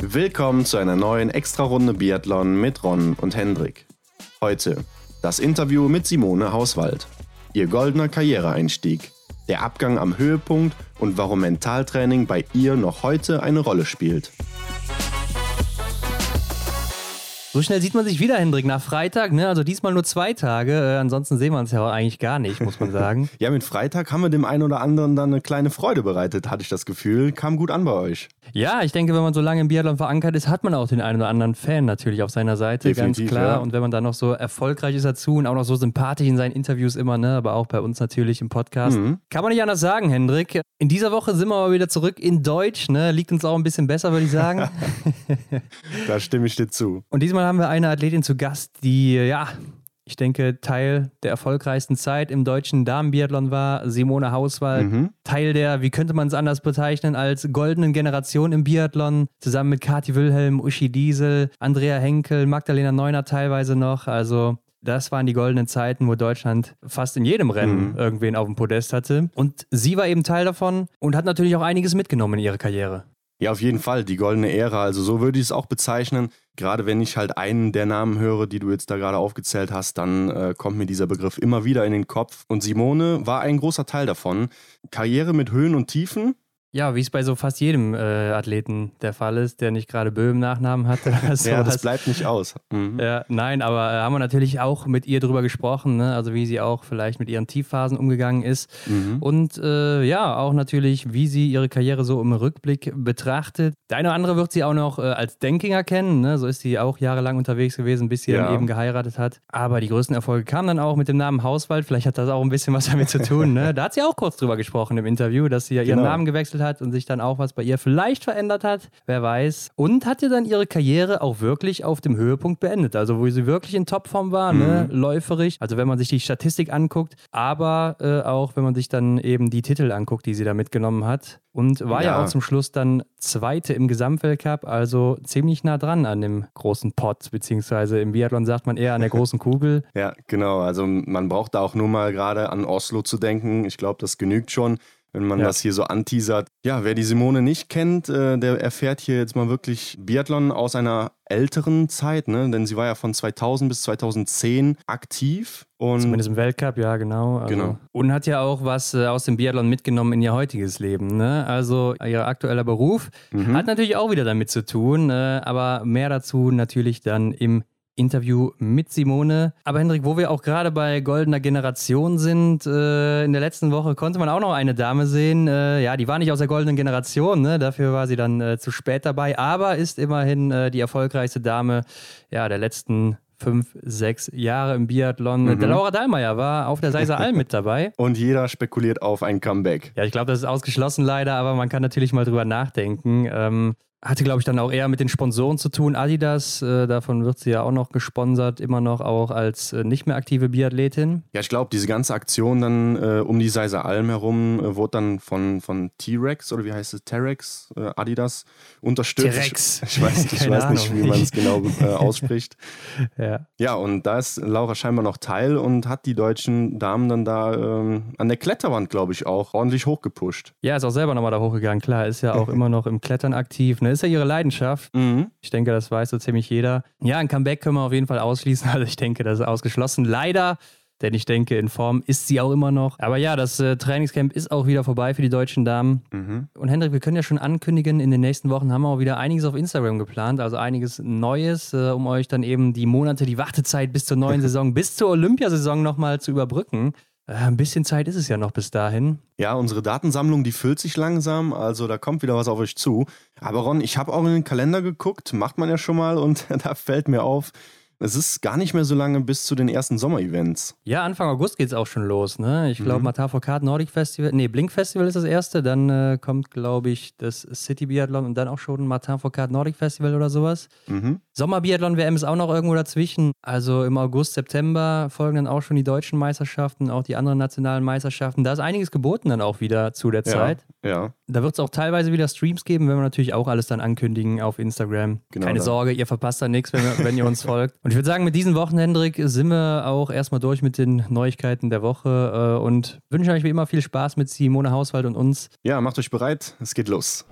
Willkommen zu einer neuen Extra-Runde Biathlon mit Ron und Hendrik. Heute das Interview mit Simone Hauswald. Ihr goldener Karriereeinstieg, der Abgang am Höhepunkt und warum Mentaltraining bei ihr noch heute eine Rolle spielt. So schnell sieht man sich wieder, Hendrik, nach Freitag. Ne? Also diesmal nur zwei Tage. Äh, ansonsten sehen wir uns ja eigentlich gar nicht, muss man sagen. ja, mit Freitag haben wir dem einen oder anderen dann eine kleine Freude bereitet, hatte ich das Gefühl. Kam gut an bei euch. Ja, ich denke, wenn man so lange im Biathlon verankert ist, hat man auch den einen oder anderen Fan natürlich auf seiner Seite, Definitiv, ganz klar. Ja. Und wenn man dann noch so erfolgreich ist dazu und auch noch so sympathisch in seinen Interviews immer, ne? aber auch bei uns natürlich im Podcast, mhm. kann man nicht anders sagen, Hendrik. In dieser Woche sind wir aber wieder zurück in Deutsch. Ne? Liegt uns auch ein bisschen besser, würde ich sagen. da stimme ich dir zu. Und diesmal haben wir eine Athletin zu Gast, die, ja, ich denke, Teil der erfolgreichsten Zeit im deutschen Damenbiathlon war. Simone Hauswald, mhm. Teil der, wie könnte man es anders bezeichnen, als goldenen Generation im Biathlon, zusammen mit Kati Wilhelm, Uschi Diesel, Andrea Henkel, Magdalena Neuner teilweise noch. Also das waren die goldenen Zeiten, wo Deutschland fast in jedem Rennen mhm. irgendwen auf dem Podest hatte. Und sie war eben Teil davon und hat natürlich auch einiges mitgenommen in ihre Karriere. Ja, auf jeden Fall, die goldene Ära. Also so würde ich es auch bezeichnen. Gerade wenn ich halt einen der Namen höre, die du jetzt da gerade aufgezählt hast, dann äh, kommt mir dieser Begriff immer wieder in den Kopf. Und Simone war ein großer Teil davon. Karriere mit Höhen und Tiefen, ja, wie es bei so fast jedem äh, Athleten der Fall ist, der nicht gerade Böhm Nachnamen hat. ja, das bleibt nicht aus. Mhm. Ja, nein, aber äh, haben wir natürlich auch mit ihr drüber gesprochen, ne? also wie sie auch vielleicht mit ihren Tiefphasen umgegangen ist. Mhm. Und äh, ja, auch natürlich, wie sie ihre Karriere so im Rückblick betrachtet. Der eine oder andere wird sie auch noch äh, als Denkinger kennen, ne? so ist sie auch jahrelang unterwegs gewesen, bis sie ja. dann eben geheiratet hat. Aber die größten Erfolge kamen dann auch mit dem Namen Hauswald. Vielleicht hat das auch ein bisschen was damit zu tun. Ne? Da hat sie auch kurz drüber gesprochen im Interview, dass sie ja ihren genau. Namen gewechselt gewechselt hat und sich dann auch was bei ihr vielleicht verändert hat, wer weiß. Und hat hatte dann ihre Karriere auch wirklich auf dem Höhepunkt beendet, also wo sie wirklich in Topform war, ne? mhm. ne? läuferig. Also wenn man sich die Statistik anguckt, aber äh, auch wenn man sich dann eben die Titel anguckt, die sie da mitgenommen hat. Und war ja. ja, auch zum Schluss dann Zweite im Gesamtweltcup, also ziemlich nah dran an dem großen Pot, beziehungsweise im Biathlon sagt man eher an der großen Kugel. ja, genau. Also man braucht da auch nur mal gerade an Oslo zu denken. Ich glaube, das genügt schon wenn man ja. das hier so anteasert. Ja, wer die Simone nicht kennt, äh, der erfährt hier jetzt mal wirklich Biathlon aus einer älteren Zeit, ne? denn sie war ja von 2000 bis 2010 aktiv. Und Zumindest im Weltcup, ja, genau. Also genau. Und hat ja auch was äh, aus dem Biathlon mitgenommen in ihr heutiges Leben. Ne? Also ihr aktueller Beruf mhm. hat natürlich auch wieder damit zu tun, äh, aber mehr dazu natürlich dann im Interview mit Simone. Aber Hendrik, wo wir auch gerade bei goldener Generation sind, äh, in der letzten Woche konnte man auch noch eine Dame sehen. Äh, ja, die war nicht aus der goldenen Generation, ne? dafür war sie dann äh, zu spät dabei, aber ist immerhin äh, die erfolgreichste Dame ja, der letzten fünf, sechs Jahre im Biathlon. Mhm. Der Laura Dahlmeier war auf der Seiser Alm mit dabei. Und jeder spekuliert auf ein Comeback. Ja, ich glaube, das ist ausgeschlossen leider, aber man kann natürlich mal drüber nachdenken. Ähm, hatte, glaube ich, dann auch eher mit den Sponsoren zu tun. Adidas, äh, davon wird sie ja auch noch gesponsert, immer noch auch als äh, nicht mehr aktive Biathletin. Ja, ich glaube, diese ganze Aktion dann äh, um die Seiser Alm herum äh, wurde dann von, von T-Rex oder wie heißt es, Terex, äh, Adidas unterstützt. T-Rex. Ich, ich, weiß, ich weiß nicht, wie man es genau äh, ausspricht. ja. ja, und da ist Laura scheinbar noch Teil und hat die deutschen Damen dann da ähm, an der Kletterwand, glaube ich, auch ordentlich hochgepusht. Ja, ist auch selber nochmal da hochgegangen. Klar, ist ja auch immer noch im Klettern aktiv. Ne? Ne? Ist ja ihre Leidenschaft. Mhm. Ich denke, das weiß so ziemlich jeder. Ja, ein Comeback können wir auf jeden Fall ausschließen. Also ich denke, das ist ausgeschlossen. Leider denn ich denke, in Form ist sie auch immer noch. Aber ja, das äh, Trainingscamp ist auch wieder vorbei für die deutschen Damen. Mhm. Und Hendrik, wir können ja schon ankündigen, in den nächsten Wochen haben wir auch wieder einiges auf Instagram geplant, also einiges Neues, äh, um euch dann eben die Monate, die Wartezeit bis zur neuen Saison, bis zur Olympiasaison nochmal zu überbrücken. Äh, ein bisschen Zeit ist es ja noch bis dahin. Ja, unsere Datensammlung, die füllt sich langsam, also da kommt wieder was auf euch zu. Aber Ron, ich habe auch in den Kalender geguckt, macht man ja schon mal und da fällt mir auf, es ist gar nicht mehr so lange bis zu den ersten Sommerevents. Ja, Anfang August geht es auch schon los. Ne? Ich glaube, mhm. Matafo-Kart Nordic Festival, nee, Blink Festival ist das erste. Dann äh, kommt, glaube ich, das City Biathlon und dann auch schon Matafo-Kart Nordic Festival oder sowas. Mhm. Sommerbiathlon WM ist auch noch irgendwo dazwischen. Also im August, September folgen dann auch schon die deutschen Meisterschaften, auch die anderen nationalen Meisterschaften. Da ist einiges geboten dann auch wieder zu der Zeit. Ja. Da wird es auch teilweise wieder Streams geben, wenn wir natürlich auch alles dann ankündigen auf Instagram. Genau Keine dann. Sorge, ihr verpasst da nichts, wenn, wenn ihr uns folgt. Und ich würde sagen, mit diesen Wochen, Hendrik, sind wir auch erstmal durch mit den Neuigkeiten der Woche äh, und wünsche euch wie immer viel Spaß mit Simone Hauswald und uns. Ja, macht euch bereit, es geht los.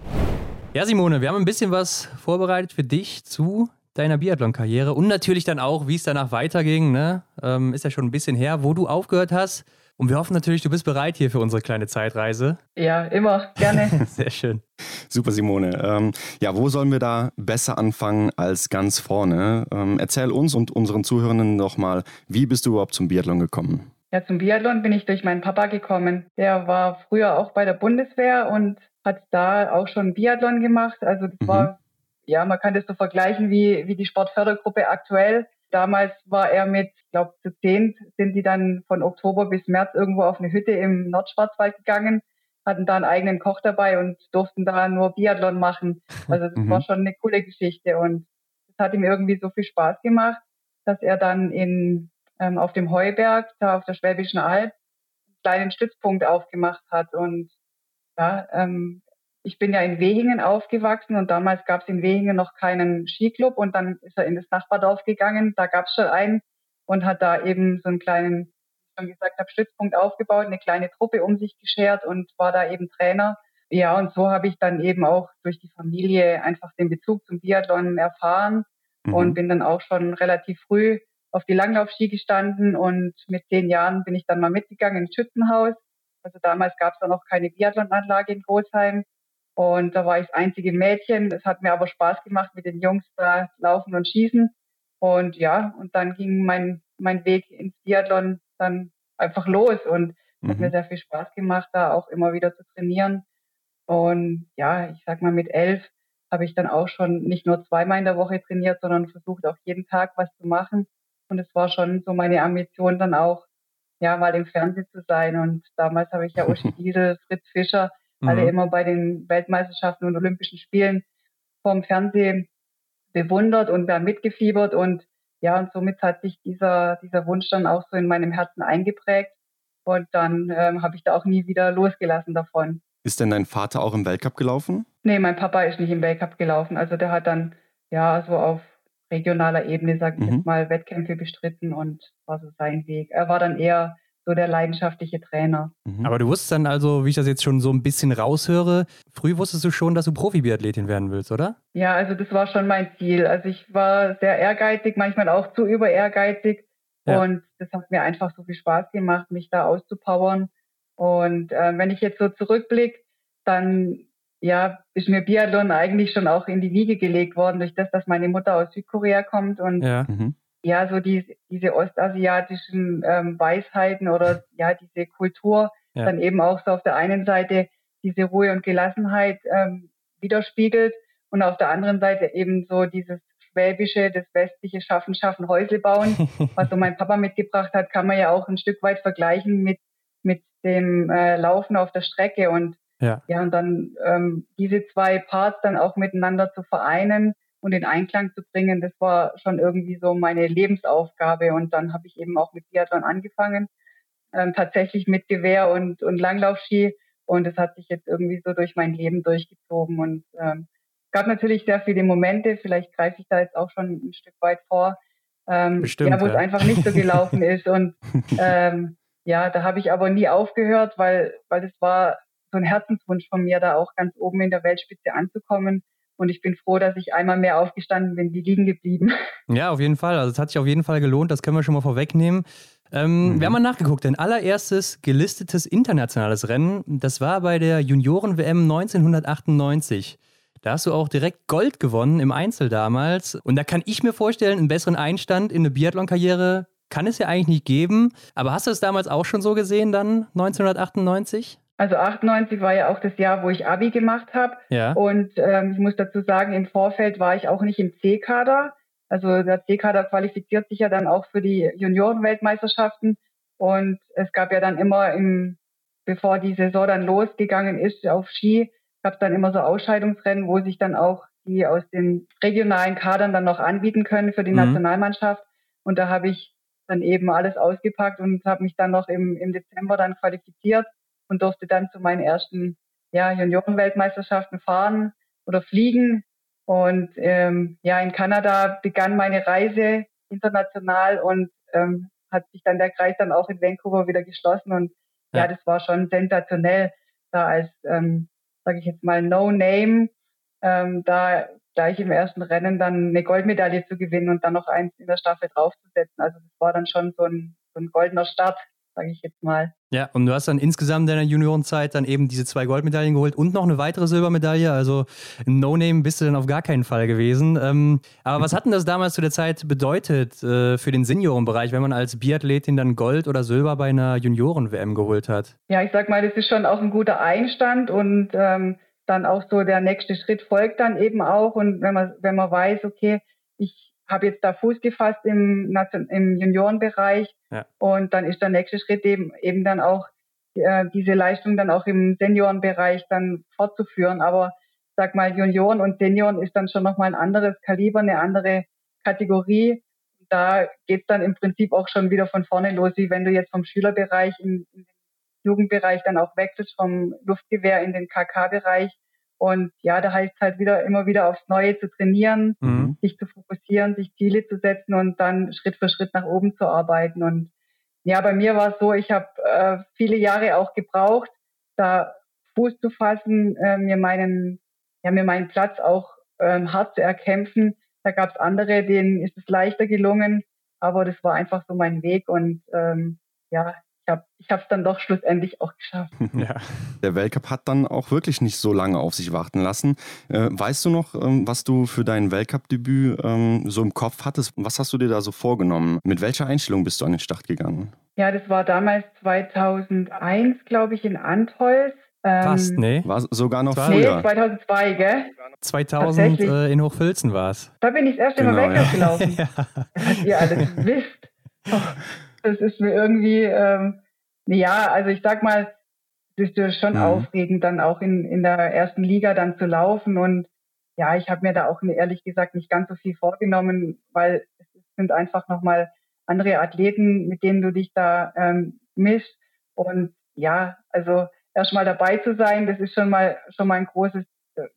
Ja, Simone, wir haben ein bisschen was vorbereitet für dich zu deiner Biathlon-Karriere und natürlich dann auch, wie es danach weiterging. Ne? Ähm, ist ja schon ein bisschen her, wo du aufgehört hast. Und wir hoffen natürlich, du bist bereit hier für unsere kleine Zeitreise. Ja, immer, gerne. Sehr schön. Super, Simone. Ähm, ja, wo sollen wir da besser anfangen als ganz vorne? Ähm, erzähl uns und unseren Zuhörenden noch mal, wie bist du überhaupt zum Biathlon gekommen? Ja, zum Biathlon bin ich durch meinen Papa gekommen. Der war früher auch bei der Bundeswehr und hat da auch schon Biathlon gemacht. Also das mhm. war, ja, man kann das so vergleichen wie, wie die Sportfördergruppe aktuell. Damals war er mit, ich glaube, zu zehn sind die dann von Oktober bis März irgendwo auf eine Hütte im Nordschwarzwald gegangen, hatten da einen eigenen Koch dabei und durften da nur Biathlon machen. Also das mhm. war schon eine coole Geschichte und es hat ihm irgendwie so viel Spaß gemacht, dass er dann in, ähm, auf dem Heuberg, da auf der Schwäbischen Alb, einen kleinen Stützpunkt aufgemacht hat und ja, ähm, ich bin ja in Wehingen aufgewachsen und damals gab es in Wehingen noch keinen Skiclub und dann ist er in das Nachbardorf gegangen, da gab es schon einen und hat da eben so einen kleinen, wie ich schon gesagt habe, Stützpunkt aufgebaut, eine kleine Truppe um sich geschert und war da eben Trainer. Ja, und so habe ich dann eben auch durch die Familie einfach den Bezug zum Biathlon erfahren mhm. und bin dann auch schon relativ früh auf die Langlaufski gestanden und mit zehn Jahren bin ich dann mal mitgegangen ins Schützenhaus. Also damals gab es da noch keine Biathlonanlage in Großheim und da war ich das einzige Mädchen. Es hat mir aber Spaß gemacht, mit den Jungs da laufen und schießen. Und ja, und dann ging mein, mein Weg ins Biathlon dann einfach los und mhm. hat mir sehr viel Spaß gemacht, da auch immer wieder zu trainieren. Und ja, ich sag mal, mit elf habe ich dann auch schon nicht nur zweimal in der Woche trainiert, sondern versucht auch jeden Tag was zu machen. Und es war schon so meine Ambition dann auch, ja, mal im Fernsehen zu sein. Und damals habe ich ja Uschi Diesel, Fritz Fischer, mhm. alle immer bei den Weltmeisterschaften und Olympischen Spielen vorm Fernsehen bewundert und da mitgefiebert und ja, und somit hat sich dieser, dieser Wunsch dann auch so in meinem Herzen eingeprägt und dann ähm, habe ich da auch nie wieder losgelassen davon. Ist denn dein Vater auch im Weltcup gelaufen? Nee, mein Papa ist nicht im Weltcup gelaufen. Also der hat dann ja so auf regionaler Ebene, sag ich mhm. jetzt mal, Wettkämpfe bestritten und war so sein Weg. Er war dann eher so der leidenschaftliche Trainer. Mhm. Aber du wusstest dann also, wie ich das jetzt schon so ein bisschen raushöre, früh wusstest du schon, dass du Profi-Biathletin werden willst, oder? Ja, also das war schon mein Ziel. Also ich war sehr ehrgeizig, manchmal auch zu über ehrgeizig. Ja. Und das hat mir einfach so viel Spaß gemacht, mich da auszupowern. Und äh, wenn ich jetzt so zurückblicke, dann ja, ist mir Biathlon eigentlich schon auch in die Wiege gelegt worden, durch das, dass meine Mutter aus Südkorea kommt und ja. Mhm ja so die, diese ostasiatischen ähm, Weisheiten oder ja diese Kultur ja. dann eben auch so auf der einen Seite diese Ruhe und Gelassenheit ähm, widerspiegelt und auf der anderen Seite eben so dieses schwäbische, das westliche Schaffen, Schaffen, Häusle bauen, was so mein Papa mitgebracht hat, kann man ja auch ein Stück weit vergleichen mit mit dem äh, Laufen auf der Strecke und ja, ja und dann ähm, diese zwei Parts dann auch miteinander zu vereinen und in Einklang zu bringen, das war schon irgendwie so meine Lebensaufgabe. Und dann habe ich eben auch mit Biathlon angefangen, ähm, tatsächlich mit Gewehr und, und Langlaufski. Und es hat sich jetzt irgendwie so durch mein Leben durchgezogen. Und ähm, gab natürlich sehr viele Momente, vielleicht greife ich da jetzt auch schon ein Stück weit vor, ähm, Bestimmt, ja, wo ja. es einfach nicht so gelaufen ist. Und ähm, ja, da habe ich aber nie aufgehört, weil, weil es war so ein Herzenswunsch von mir, da auch ganz oben in der Weltspitze anzukommen. Und ich bin froh, dass ich einmal mehr aufgestanden bin, wie liegen geblieben. Ja, auf jeden Fall. Also es hat sich auf jeden Fall gelohnt, das können wir schon mal vorwegnehmen. Ähm, mhm. Wir haben mal nachgeguckt, dein allererstes gelistetes internationales Rennen, das war bei der Junioren-WM 1998. Da hast du auch direkt Gold gewonnen im Einzel damals. Und da kann ich mir vorstellen, einen besseren Einstand in eine Biathlon-Karriere kann es ja eigentlich nicht geben. Aber hast du es damals auch schon so gesehen dann, 1998? Also 98 war ja auch das Jahr, wo ich Abi gemacht habe. Ja. Und ähm, ich muss dazu sagen, im Vorfeld war ich auch nicht im C-Kader. Also der C-Kader qualifiziert sich ja dann auch für die Juniorenweltmeisterschaften. Und es gab ja dann immer im, bevor die Saison dann losgegangen ist auf Ski, gab es dann immer so Ausscheidungsrennen, wo sich dann auch die aus den regionalen Kadern dann noch anbieten können für die mhm. Nationalmannschaft. Und da habe ich dann eben alles ausgepackt und habe mich dann noch im, im Dezember dann qualifiziert und durfte dann zu meinen ersten ja, Juniorenweltmeisterschaften fahren oder fliegen. Und ähm, ja, in Kanada begann meine Reise international und ähm, hat sich dann der Kreis dann auch in Vancouver wieder geschlossen. Und ja, ja das war schon sensationell, da als, ähm, sage ich jetzt mal, No-Name ähm, da gleich im ersten Rennen dann eine Goldmedaille zu gewinnen und dann noch eins in der Staffel draufzusetzen. Also das war dann schon so ein, so ein goldener Start, sage ich jetzt mal. Ja, und du hast dann insgesamt in deiner Juniorenzeit dann eben diese zwei Goldmedaillen geholt und noch eine weitere Silbermedaille. Also ein No-Name bist du dann auf gar keinen Fall gewesen. Ähm, aber was hat denn das damals zu der Zeit bedeutet äh, für den Seniorenbereich, wenn man als Biathletin dann Gold oder Silber bei einer Junioren-WM geholt hat? Ja, ich sag mal, das ist schon auch ein guter Einstand und ähm, dann auch so der nächste Schritt folgt dann eben auch. Und wenn man, wenn man weiß, okay, habe jetzt da Fuß gefasst im, im Juniorenbereich ja. und dann ist der nächste Schritt eben, eben dann auch äh, diese Leistung dann auch im Seniorenbereich dann fortzuführen. Aber sag mal, Junioren und Senioren ist dann schon nochmal ein anderes Kaliber, eine andere Kategorie. Da geht's dann im Prinzip auch schon wieder von vorne los, wie wenn du jetzt vom Schülerbereich in, in den Jugendbereich dann auch wechselst, vom Luftgewehr in den KK-Bereich. Und ja, da heißt halt wieder immer wieder aufs Neue zu trainieren, mhm. sich zu fokussieren, sich Ziele zu setzen und dann Schritt für Schritt nach oben zu arbeiten. Und ja, bei mir war es so, ich habe äh, viele Jahre auch gebraucht, da Fuß zu fassen, äh, mir meinen, ja, mir meinen Platz auch ähm, hart zu erkämpfen. Da gab es andere, denen ist es leichter gelungen, aber das war einfach so mein Weg und ähm, ja, habe ich es dann doch schlussendlich auch geschafft. Ja. Der Weltcup hat dann auch wirklich nicht so lange auf sich warten lassen. Äh, weißt du noch, ähm, was du für dein Weltcup-Debüt ähm, so im Kopf hattest? Was hast du dir da so vorgenommen? Mit welcher Einstellung bist du an den Start gegangen? Ja, das war damals 2001, glaube ich, in Antholz. Ähm, Fast, nee. War sogar noch früher. Nee, 2002, gell? 2000 äh, in Hochfilzen war es. Da bin ich das erste genau, Mal Weltcup ja. gelaufen. ja. Was ihr alles wisst. Oh das ist mir irgendwie, ähm, ja, also ich sag mal, es ist schon mhm. aufregend, dann auch in, in der ersten Liga dann zu laufen. Und ja, ich habe mir da auch ehrlich gesagt nicht ganz so viel vorgenommen, weil es sind einfach nochmal andere Athleten, mit denen du dich da ähm, misst. Und ja, also erstmal dabei zu sein, das ist schon mal schon mal ein großes,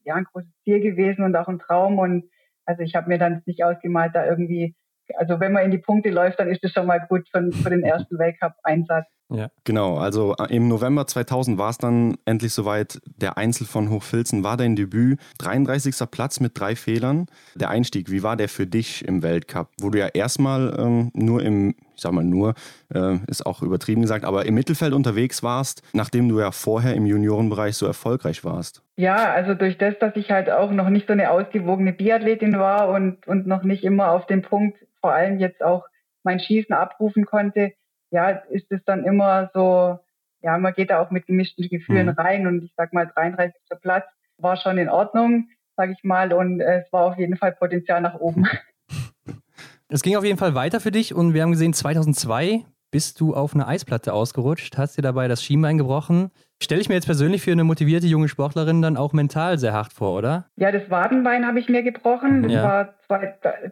ja, ein großes Ziel gewesen und auch ein Traum. Und also ich habe mir dann nicht ausgemalt, da irgendwie also wenn man in die Punkte läuft, dann ist das schon mal gut für, für den ersten Weltcup-Einsatz. Ja. Genau, also äh, im November 2000 war es dann endlich soweit. Der Einzel von Hochfilzen war dein Debüt. 33. Platz mit drei Fehlern. Der Einstieg, wie war der für dich im Weltcup? Wo du ja erstmal ähm, nur im, ich sag mal nur, äh, ist auch übertrieben gesagt, aber im Mittelfeld unterwegs warst, nachdem du ja vorher im Juniorenbereich so erfolgreich warst. Ja, also durch das, dass ich halt auch noch nicht so eine ausgewogene Biathletin war und, und noch nicht immer auf den Punkt vor allem jetzt auch mein Schießen abrufen konnte, ja, ist es dann immer so, ja, man geht da auch mit gemischten Gefühlen mhm. rein und ich sag mal, 33. Platz war schon in Ordnung, sag ich mal, und es war auf jeden Fall Potenzial nach oben. Es ging auf jeden Fall weiter für dich und wir haben gesehen, 2002 bist du auf eine Eisplatte ausgerutscht, hast dir dabei das Schienbein gebrochen. Stelle ich mir jetzt persönlich für eine motivierte junge Sportlerin dann auch mental sehr hart vor, oder? Ja, das Wadenbein habe ich mir gebrochen. Das ja. war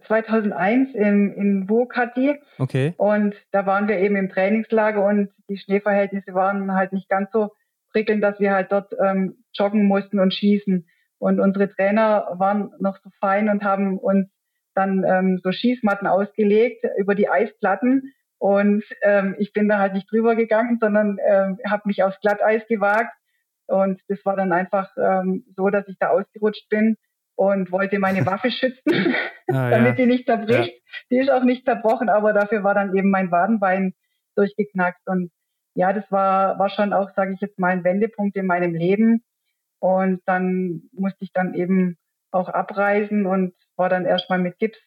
2001 in, in Wokati. Okay. Und da waren wir eben im Trainingslager und die Schneeverhältnisse waren halt nicht ganz so prickelnd, dass wir halt dort ähm, joggen mussten und schießen. Und unsere Trainer waren noch so fein und haben uns dann ähm, so Schießmatten ausgelegt über die Eisplatten und ähm, ich bin da halt nicht drüber gegangen, sondern ähm, habe mich aufs Glatteis gewagt. Und das war dann einfach ähm, so, dass ich da ausgerutscht bin und wollte meine Waffe schützen, ah, damit ja. die nicht zerbricht. Ja. Die ist auch nicht zerbrochen, aber dafür war dann eben mein Wadenbein durchgeknackt. Und ja, das war, war schon auch, sage ich jetzt mal, ein Wendepunkt in meinem Leben. Und dann musste ich dann eben auch abreisen und war dann erstmal mit Gips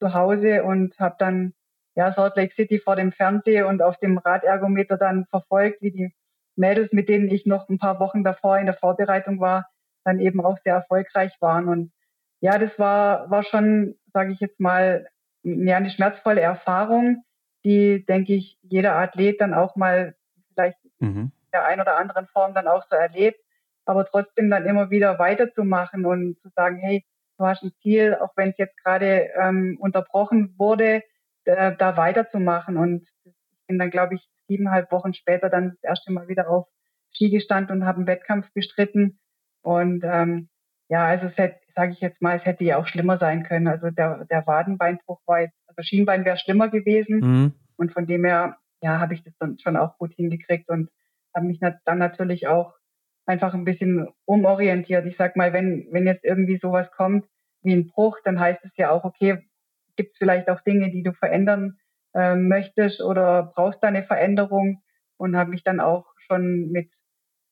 zu Hause und habe dann ja, Salt Lake City vor dem Fernseher und auf dem Radergometer dann verfolgt, wie die Mädels, mit denen ich noch ein paar Wochen davor in der Vorbereitung war, dann eben auch sehr erfolgreich waren. Und ja, das war, war schon, sage ich jetzt mal, ja, eine schmerzvolle Erfahrung, die, denke ich, jeder Athlet dann auch mal vielleicht mhm. in der ein oder anderen Form dann auch so erlebt, aber trotzdem dann immer wieder weiterzumachen und zu sagen, hey, du hast ein Ziel, auch wenn es jetzt gerade ähm, unterbrochen wurde, äh, da weiterzumachen. Und ich bin dann, glaube ich, siebeneinhalb Wochen später dann das erste Mal wieder auf Ski gestanden und habe einen Wettkampf bestritten. Und ähm, ja, also es hätte, sage ich jetzt mal, es hätte ja auch schlimmer sein können. Also der, der Wadenbeinbruch war jetzt, also Schienbein wäre schlimmer gewesen. Mhm. Und von dem her, ja, habe ich das dann schon auch gut hingekriegt und habe mich dann natürlich auch einfach ein bisschen umorientiert. Ich sag mal, wenn, wenn jetzt irgendwie sowas kommt wie ein Bruch, dann heißt es ja auch, okay, gibt es vielleicht auch Dinge, die du verändern äh, möchtest oder brauchst da eine Veränderung und habe mich dann auch schon mit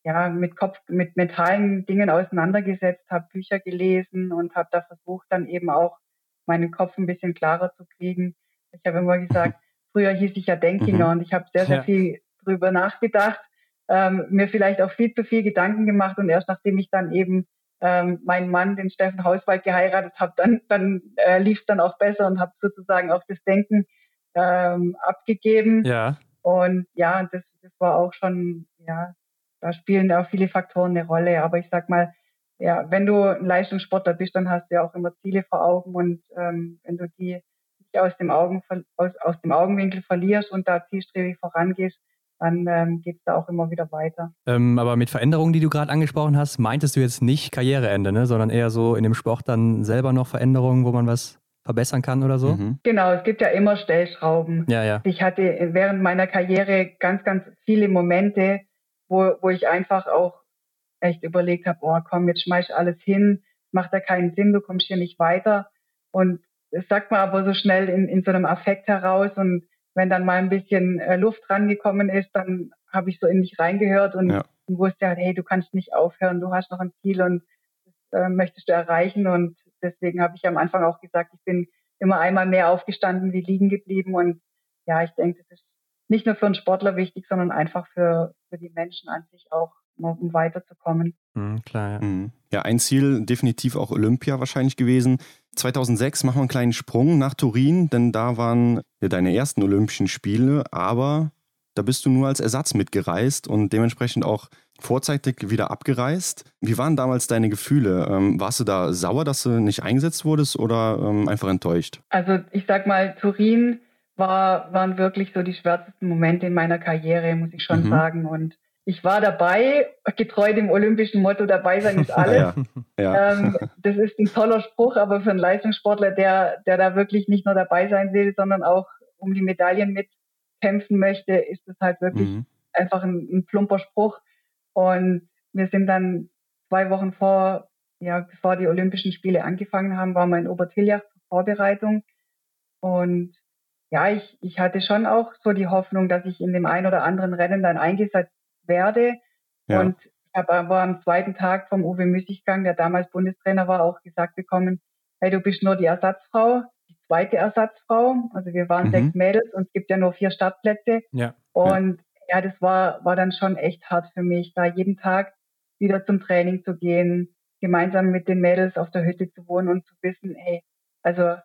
ja mit Kopf mit mentalen Dingen auseinandergesetzt, habe Bücher gelesen und habe da versucht dann eben auch meinen Kopf ein bisschen klarer zu kriegen. Ich habe immer gesagt, früher hieß ich ja Denkinger mhm. und ich habe sehr sehr ja. viel drüber nachgedacht, ähm, mir vielleicht auch viel zu viel Gedanken gemacht und erst nachdem ich dann eben ähm, meinen Mann, den Steffen Hauswald, geheiratet habe, dann, dann äh, lief es dann auch besser und habe sozusagen auch das Denken ähm, abgegeben. Ja. Und ja, das, das war auch schon, ja, da spielen auch viele Faktoren eine Rolle. Aber ich sag mal, ja, wenn du ein Leistungssportler bist, dann hast du ja auch immer Ziele vor Augen und ähm, wenn du die nicht aus dem, Augen, aus, aus dem Augenwinkel verlierst und da zielstrebig vorangehst, dann ähm, geht es da auch immer wieder weiter. Ähm, aber mit Veränderungen, die du gerade angesprochen hast, meintest du jetzt nicht Karriereende, ne? sondern eher so in dem Sport dann selber noch Veränderungen, wo man was verbessern kann oder so? Mhm. Genau, es gibt ja immer Stellschrauben. Ja, ja. Ich hatte während meiner Karriere ganz, ganz viele Momente, wo, wo ich einfach auch echt überlegt habe, oh komm, jetzt schmeiß alles hin, macht da keinen Sinn, du kommst hier nicht weiter. Und das sagt man aber so schnell in, in so einem Affekt heraus und wenn dann mal ein bisschen äh, Luft rangekommen ist, dann habe ich so in mich reingehört und, ja. und wusste halt, hey, du kannst nicht aufhören, du hast noch ein Ziel und das äh, möchtest du erreichen. Und deswegen habe ich am Anfang auch gesagt, ich bin immer einmal mehr aufgestanden wie liegen geblieben. Und ja, ich denke, das ist nicht nur für einen Sportler wichtig, sondern einfach für, für die Menschen an sich auch, um weiterzukommen. Mhm, klar, ja. Mhm. ja, ein Ziel definitiv auch Olympia wahrscheinlich gewesen. 2006 machen wir einen kleinen Sprung nach Turin, denn da waren ja deine ersten Olympischen Spiele, aber da bist du nur als Ersatz mitgereist und dementsprechend auch vorzeitig wieder abgereist. Wie waren damals deine Gefühle? Ähm, warst du da sauer, dass du nicht eingesetzt wurdest oder ähm, einfach enttäuscht? Also ich sag mal, Turin war, waren wirklich so die schwärzesten Momente in meiner Karriere, muss ich schon mhm. sagen. Und ich war dabei, getreu dem olympischen Motto, dabei sein ist alles. ja, ja. Ähm, das ist ein toller Spruch, aber für einen Leistungssportler, der, der da wirklich nicht nur dabei sein will, sondern auch um die Medaillen mitkämpfen möchte, ist das halt wirklich mhm. einfach ein, ein, plumper Spruch. Und wir sind dann zwei Wochen vor, ja, bevor die Olympischen Spiele angefangen haben, waren wir in Obertiljach zur Vorbereitung. Und ja, ich, ich hatte schon auch so die Hoffnung, dass ich in dem ein oder anderen Rennen dann eingesetzt werde. Ja. Und ich habe aber am zweiten Tag vom Uwe Müßiggang, der damals Bundestrainer war, auch gesagt bekommen, hey, du bist nur die Ersatzfrau, die zweite Ersatzfrau. Also wir waren mhm. sechs Mädels und es gibt ja nur vier Startplätze. Ja. Und ja. ja, das war, war dann schon echt hart für mich, da jeden Tag wieder zum Training zu gehen, gemeinsam mit den Mädels auf der Hütte zu wohnen und zu wissen, hey, also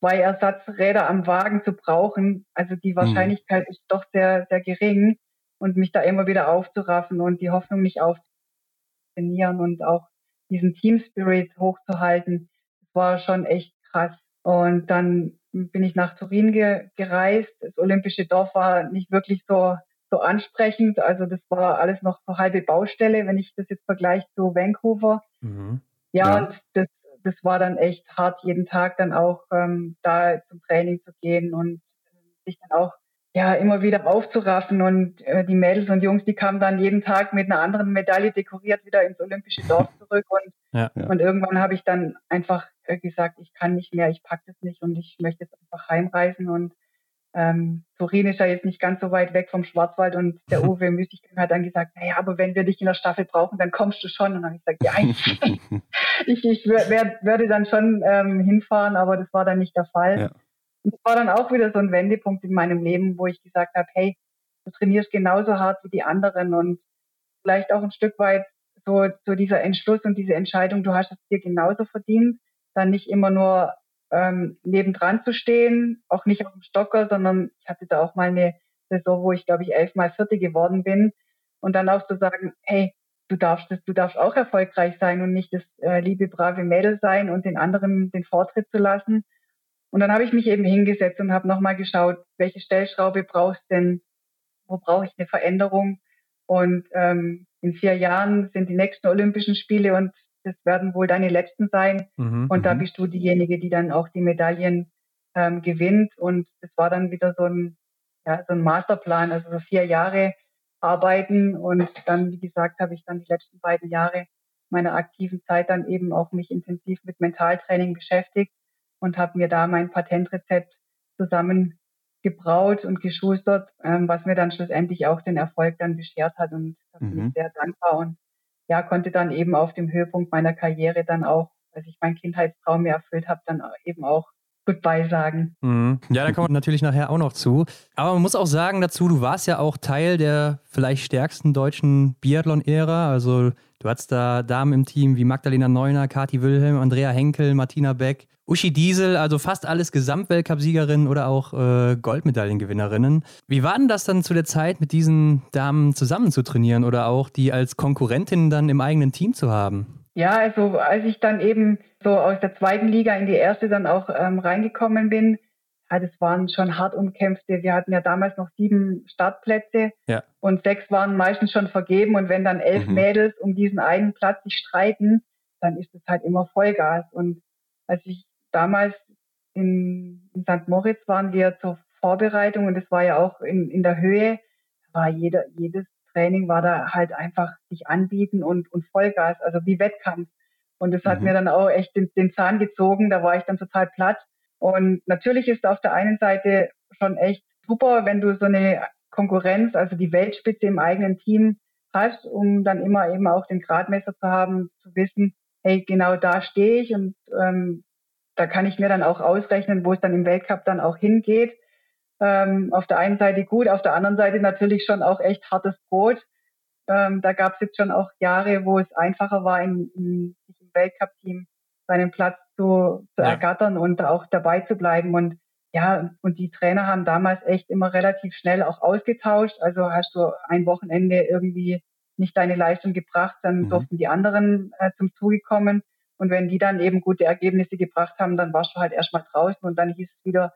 zwei Ersatzräder am Wagen zu brauchen, also die mhm. Wahrscheinlichkeit mhm. ist doch sehr, sehr gering und mich da immer wieder aufzuraffen und die Hoffnung nicht aufzutrainieren und auch diesen Team Spirit hochzuhalten. Das war schon echt krass. Und dann bin ich nach Turin ge gereist. Das olympische Dorf war nicht wirklich so, so ansprechend. Also das war alles noch so halbe Baustelle, wenn ich das jetzt vergleiche zu Vancouver. Mhm. Ja, ja, und das, das war dann echt hart, jeden Tag dann auch ähm, da zum Training zu gehen und sich dann auch ja, immer wieder aufzuraffen. Und äh, die Mädels und Jungs, die kamen dann jeden Tag mit einer anderen Medaille dekoriert wieder ins olympische Dorf zurück. Und, ja, ja. und irgendwann habe ich dann einfach äh, gesagt, ich kann nicht mehr, ich packe das nicht und ich möchte jetzt einfach heimreisen. Und ähm, Turin ist ja jetzt nicht ganz so weit weg vom Schwarzwald und der Uwe Müßig hat dann gesagt, naja, aber wenn wir dich in der Staffel brauchen, dann kommst du schon. Und dann habe ich gesagt, ja, ich, ich, ich wär, würde dann schon ähm, hinfahren, aber das war dann nicht der Fall. Ja. Und das war dann auch wieder so ein Wendepunkt in meinem Leben, wo ich gesagt habe, hey, du trainierst genauso hart wie die anderen und vielleicht auch ein Stück weit so, so dieser Entschluss und diese Entscheidung, du hast es dir genauso verdient, dann nicht immer nur ähm, nebendran zu stehen, auch nicht auf dem Stocker, sondern ich hatte da auch mal eine Saison, wo ich glaube ich elfmal Vierte geworden bin und dann auch zu sagen, hey, du darfst das, du darfst auch erfolgreich sein und nicht das äh, liebe brave Mädel sein und den anderen den Vortritt zu lassen. Und dann habe ich mich eben hingesetzt und habe nochmal geschaut, welche Stellschraube brauchst denn, wo brauche ich eine Veränderung? Und ähm, in vier Jahren sind die nächsten Olympischen Spiele und das werden wohl deine letzten sein. Mhm, und da mhm. bist du diejenige, die dann auch die Medaillen ähm, gewinnt. Und das war dann wieder so ein, ja, so ein Masterplan, also so vier Jahre arbeiten. Und dann, wie gesagt, habe ich dann die letzten beiden Jahre meiner aktiven Zeit dann eben auch mich intensiv mit Mentaltraining beschäftigt und habe mir da mein Patentrezept zusammengebraut und geschustert, ähm, was mir dann schlussendlich auch den Erfolg dann beschert hat. Und da bin mhm. ich sehr dankbar und ja, konnte dann eben auf dem Höhepunkt meiner Karriere dann auch, als ich meinen Kindheitstraum mir erfüllt habe, dann eben auch Goodbye sagen. Mhm. Ja, da kommen wir natürlich nachher auch noch zu. Aber man muss auch sagen dazu, du warst ja auch Teil der vielleicht stärksten deutschen Biathlon-Ära. Also du hattest da Damen im Team wie Magdalena Neuner, Kati Wilhelm, Andrea Henkel, Martina Beck, Uschi Diesel, also fast alles Gesamtweltcup-Siegerinnen oder auch äh, Goldmedaillengewinnerinnen. Wie war denn das dann zu der Zeit, mit diesen Damen zusammen zu trainieren oder auch die als Konkurrentinnen dann im eigenen Team zu haben? Ja, also als ich dann eben so aus der zweiten Liga in die erste dann auch ähm, reingekommen bin, ja, das waren schon hart umkämpfte. Wir hatten ja damals noch sieben Startplätze ja. und sechs waren meistens schon vergeben. Und wenn dann elf mhm. Mädels um diesen einen Platz sich streiten, dann ist es halt immer Vollgas. Und als ich damals in, in St. Moritz waren wir zur Vorbereitung und es war ja auch in, in der Höhe, war jeder, jedes Training war da halt einfach sich anbieten und, und Vollgas, also wie Wettkampf. Und das hat mhm. mir dann auch echt den, den Zahn gezogen, da war ich dann total platt. Und natürlich ist auf der einen Seite schon echt super, wenn du so eine Konkurrenz, also die Weltspitze im eigenen Team hast, um dann immer eben auch den Gradmesser zu haben, zu wissen, hey, genau da stehe ich und ähm, da kann ich mir dann auch ausrechnen, wo es dann im Weltcup dann auch hingeht ähm, auf der einen Seite gut, auf der anderen Seite natürlich schon auch echt hartes Brot. Ähm, da gab es jetzt schon auch Jahre, wo es einfacher war, in, in, Weltcup-Team seinen Platz zu, zu ja. ergattern und auch dabei zu bleiben. Und ja, und die Trainer haben damals echt immer relativ schnell auch ausgetauscht. Also hast du ein Wochenende irgendwie nicht deine Leistung gebracht, dann mhm. durften die anderen äh, zum Zuge kommen. Und wenn die dann eben gute Ergebnisse gebracht haben, dann warst du halt erstmal draußen und dann hieß es wieder,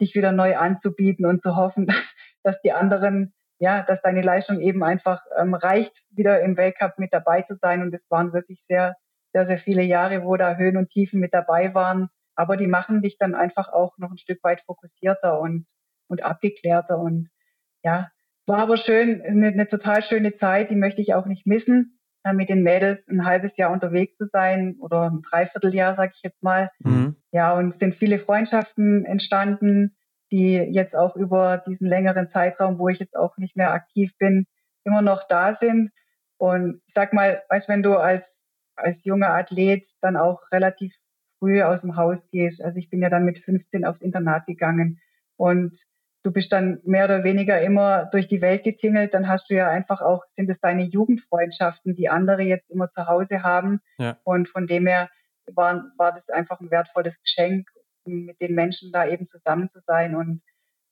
dich wieder neu anzubieten und zu hoffen, dass die anderen, ja, dass deine Leistung eben einfach ähm, reicht, wieder im Weltcup mit dabei zu sein. Und es waren wirklich sehr, sehr, sehr viele Jahre, wo da Höhen und Tiefen mit dabei waren. Aber die machen dich dann einfach auch noch ein Stück weit fokussierter und, und abgeklärter. Und ja, war aber schön, eine, eine total schöne Zeit, die möchte ich auch nicht missen mit den Mädels ein halbes Jahr unterwegs zu sein oder ein Dreivierteljahr, sag ich jetzt mal. Mhm. Ja, und sind viele Freundschaften entstanden, die jetzt auch über diesen längeren Zeitraum, wo ich jetzt auch nicht mehr aktiv bin, immer noch da sind. Und ich sag mal, weißt, wenn du als, als junger Athlet dann auch relativ früh aus dem Haus gehst, also ich bin ja dann mit 15 aufs Internat gegangen und du bist dann mehr oder weniger immer durch die Welt getingelt, dann hast du ja einfach auch, sind es deine Jugendfreundschaften, die andere jetzt immer zu Hause haben. Ja. Und von dem her war, war das einfach ein wertvolles Geschenk, mit den Menschen da eben zusammen zu sein. Und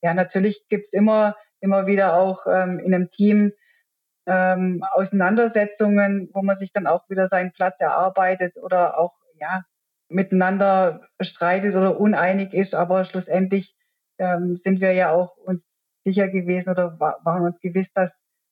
ja, natürlich gibt's immer, immer wieder auch ähm, in einem Team ähm, Auseinandersetzungen, wo man sich dann auch wieder seinen Platz erarbeitet oder auch ja miteinander streitet oder uneinig ist, aber schlussendlich ähm, sind wir ja auch uns sicher gewesen oder waren uns gewiss, dass,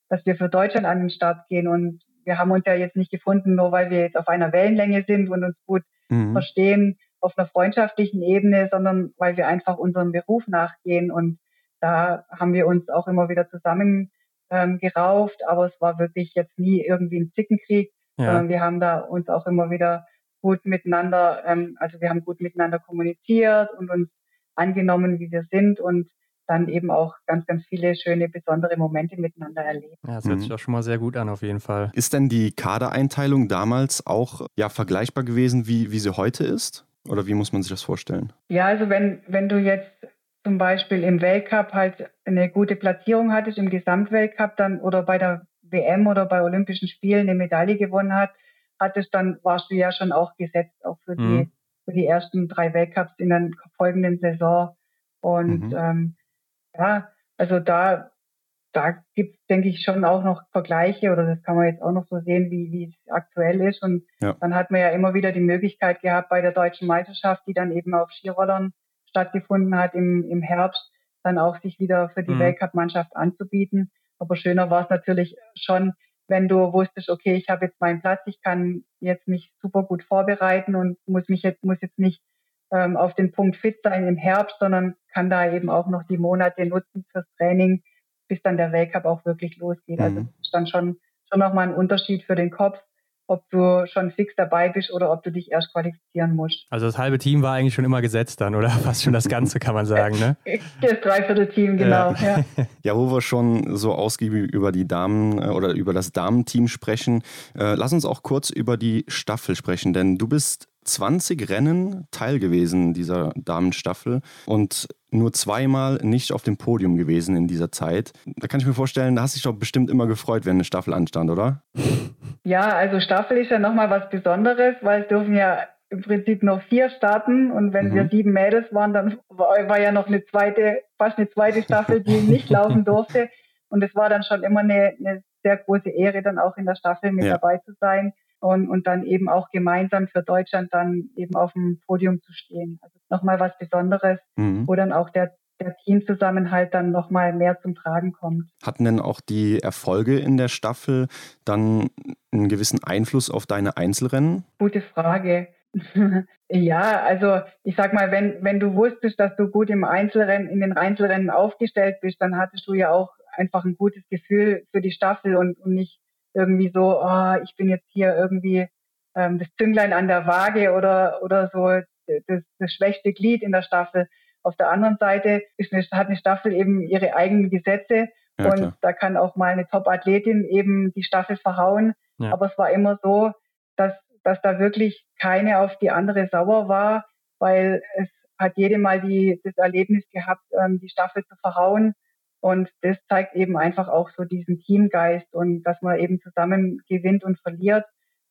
dass wir für Deutschland an den Start gehen. Und wir haben uns ja jetzt nicht gefunden, nur weil wir jetzt auf einer Wellenlänge sind und uns gut mhm. verstehen auf einer freundschaftlichen Ebene, sondern weil wir einfach unserem Beruf nachgehen. Und da haben wir uns auch immer wieder zusammen ähm, gerauft, aber es war wirklich jetzt nie irgendwie ein Zickenkrieg, ja. sondern wir haben da uns auch immer wieder gut miteinander, ähm, also wir haben gut miteinander kommuniziert und uns angenommen, wie wir sind und dann eben auch ganz, ganz viele schöne, besondere Momente miteinander erleben. Ja, das hört sich mhm. auch schon mal sehr gut an, auf jeden Fall. Ist denn die Kadereinteilung damals auch ja, vergleichbar gewesen, wie, wie sie heute ist? Oder wie muss man sich das vorstellen? Ja, also wenn, wenn du jetzt zum Beispiel im Weltcup halt eine gute Platzierung hattest, im Gesamtweltcup dann oder bei der WM oder bei Olympischen Spielen eine Medaille gewonnen hat, hattest, dann warst du ja schon auch gesetzt, auch für mhm. die für die ersten drei Weltcups in der folgenden Saison. Und mhm. ähm, ja, also da, da gibt es, denke ich, schon auch noch Vergleiche oder das kann man jetzt auch noch so sehen, wie, wie es aktuell ist. Und ja. dann hat man ja immer wieder die Möglichkeit gehabt bei der deutschen Meisterschaft, die dann eben auf Skirollern stattgefunden hat im, im Herbst, dann auch sich wieder für die mhm. Weltcup-Mannschaft anzubieten. Aber schöner war es natürlich schon, wenn du wusstest, okay, ich habe jetzt meinen Platz, ich kann jetzt mich super gut vorbereiten und muss mich jetzt, muss jetzt nicht ähm, auf den Punkt fit sein im Herbst, sondern kann da eben auch noch die Monate nutzen fürs Training, bis dann der Weltcup auch wirklich losgeht. Also mhm. Also das ist dann schon, schon nochmal ein Unterschied für den Kopf ob du schon fix dabei bist oder ob du dich erst qualifizieren musst. Also das halbe Team war eigentlich schon immer gesetzt dann, oder fast schon das Ganze, kann man sagen, ne? Das Dreiviertel-Team, genau. Ja. Ja. ja. wo wir schon so ausgiebig über die Damen äh, oder über das Damenteam sprechen, äh, lass uns auch kurz über die Staffel sprechen, denn du bist 20 Rennen Teil gewesen dieser Damenstaffel und nur zweimal nicht auf dem Podium gewesen in dieser Zeit. Da kann ich mir vorstellen, da hast du dich doch bestimmt immer gefreut, wenn eine Staffel anstand, oder? Ja, also Staffel ist ja nochmal was Besonderes, weil es dürfen ja im Prinzip noch vier starten und wenn mhm. wir sieben Mädels waren, dann war, ja noch eine zweite, fast eine zweite Staffel, die nicht laufen durfte. Und es war dann schon immer eine, eine sehr große Ehre, dann auch in der Staffel mit ja. dabei zu sein und, und dann eben auch gemeinsam für Deutschland dann eben auf dem Podium zu stehen. Also nochmal was Besonderes, mhm. wo dann auch der, der Teamzusammenhalt dann nochmal mehr zum Tragen kommt. Hatten denn auch die Erfolge in der Staffel dann einen gewissen Einfluss auf deine Einzelrennen? Gute Frage. ja, also ich sag mal, wenn, wenn du wusstest, dass du gut im Einzelrennen, in den Einzelrennen aufgestellt bist, dann hattest du ja auch einfach ein gutes Gefühl für die Staffel und, und nicht irgendwie so, oh, ich bin jetzt hier irgendwie ähm, das Zünglein an der Waage oder, oder so das, das schwächste Glied in der Staffel. Auf der anderen Seite ist eine, hat eine Staffel eben ihre eigenen Gesetze ja, und klar. da kann auch mal eine Top-Athletin eben die Staffel verhauen. Ja. Aber es war immer so, dass, dass da wirklich keine auf die andere sauer war, weil es hat jede mal die, das Erlebnis gehabt, ähm, die Staffel zu verhauen. Und das zeigt eben einfach auch so diesen Teamgeist und dass man eben zusammen gewinnt und verliert.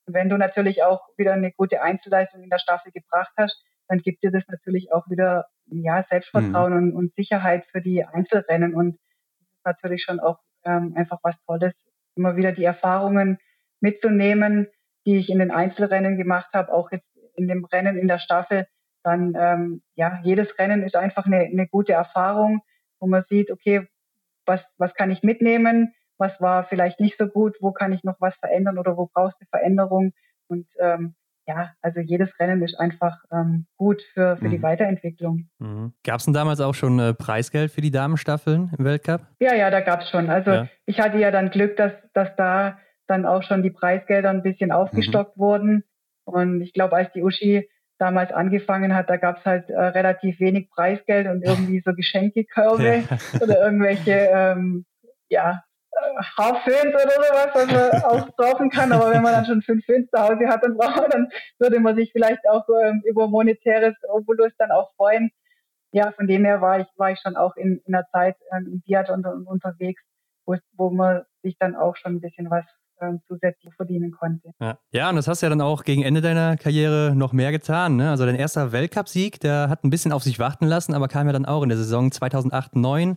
Und wenn du natürlich auch wieder eine gute Einzelleistung in der Staffel gebracht hast, dann gibt dir das natürlich auch wieder ja, Selbstvertrauen mhm. und, und, Sicherheit für die Einzelrennen. Und das ist natürlich schon auch ähm, einfach was Tolles, immer wieder die Erfahrungen mitzunehmen, die ich in den Einzelrennen gemacht habe, auch jetzt in dem Rennen in der Staffel. Dann ähm, ja, jedes Rennen ist einfach eine, eine gute Erfahrung, wo man sieht, okay, was, was kann ich mitnehmen, was war vielleicht nicht so gut, wo kann ich noch was verändern oder wo brauchst du Veränderung. Und ähm, ja, also jedes Rennen ist einfach ähm, gut für, für mhm. die Weiterentwicklung. Mhm. Gab es denn damals auch schon äh, Preisgeld für die Damenstaffeln im Weltcup? Ja, ja, da gab es schon. Also ja. ich hatte ja dann Glück, dass, dass da dann auch schon die Preisgelder ein bisschen aufgestockt mhm. wurden. Und ich glaube, als die Uschi damals angefangen hat, da gab es halt äh, relativ wenig Preisgeld und irgendwie so Geschenkekörbe oder irgendwelche, ähm, ja, äh, Haarföhns oder sowas, was man auch brauchen kann. Aber wenn man dann schon fünf Föhns zu Hause hat, dann, braucht, dann würde man sich vielleicht auch ähm, über monetäres Obolus dann auch freuen. Ja, von dem her war ich, war ich schon auch in, in der Zeit ähm, im Biathlon unterwegs, wo, wo man sich dann auch schon ein bisschen was ähm, zusätzlich verdienen konnte. Ja. ja, und das hast du ja dann auch gegen Ende deiner Karriere noch mehr getan. Ne? Also dein erster Weltcupsieg, der hat ein bisschen auf sich warten lassen, aber kam ja dann auch in der Saison 2008-9.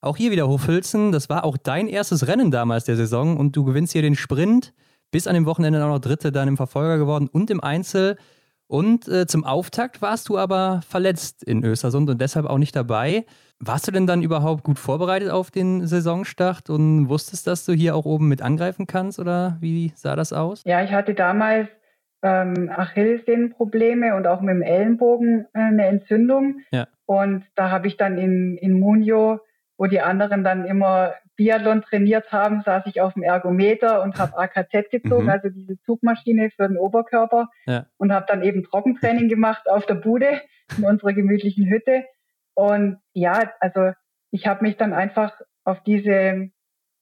Auch hier wieder Hochfilzen. Das war auch dein erstes Rennen damals der Saison und du gewinnst hier den Sprint. Bis an dem Wochenende auch noch Dritte dann im Verfolger geworden und im Einzel. Und äh, zum Auftakt warst du aber verletzt in Östersund und deshalb auch nicht dabei. Warst du denn dann überhaupt gut vorbereitet auf den Saisonstart und wusstest, dass du hier auch oben mit angreifen kannst oder wie sah das aus? Ja, ich hatte damals ähm, Achillessehnenprobleme und auch mit dem Ellenbogen äh, eine Entzündung. Ja. Und da habe ich dann in, in Munio, wo die anderen dann immer Biathlon trainiert haben, saß ich auf dem Ergometer und habe AKZ gezogen, mhm. also diese Zugmaschine für den Oberkörper ja. und habe dann eben Trockentraining gemacht auf der Bude in unserer gemütlichen Hütte. Und ja, also ich habe mich dann einfach auf diese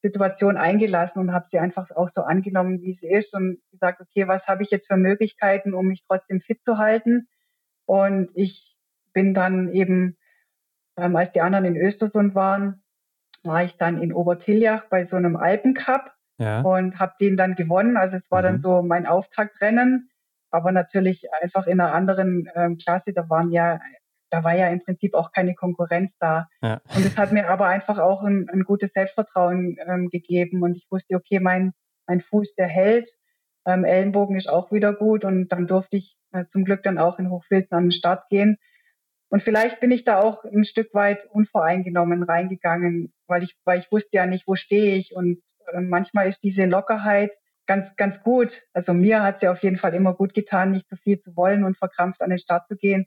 Situation eingelassen und habe sie einfach auch so angenommen, wie sie ist und gesagt, okay, was habe ich jetzt für Möglichkeiten, um mich trotzdem fit zu halten? Und ich bin dann eben, ähm, als die anderen in Östersund waren, war ich dann in Obertiljach bei so einem Alpencup ja. und habe den dann gewonnen. Also es war mhm. dann so mein Auftaktrennen, aber natürlich einfach in einer anderen ähm, Klasse. Da waren ja, da war ja im Prinzip auch keine Konkurrenz da. Ja. Und es hat mir aber einfach auch ein, ein gutes Selbstvertrauen ähm, gegeben und ich wusste, okay, mein mein Fuß der hält, ähm, Ellenbogen ist auch wieder gut und dann durfte ich äh, zum Glück dann auch in Hochfilzen an den Start gehen und vielleicht bin ich da auch ein Stück weit unvoreingenommen reingegangen, weil ich, weil ich wusste ja nicht, wo stehe ich. Und äh, manchmal ist diese Lockerheit ganz, ganz gut. Also mir hat sie auf jeden Fall immer gut getan, nicht zu viel zu wollen und verkrampft an den Start zu gehen.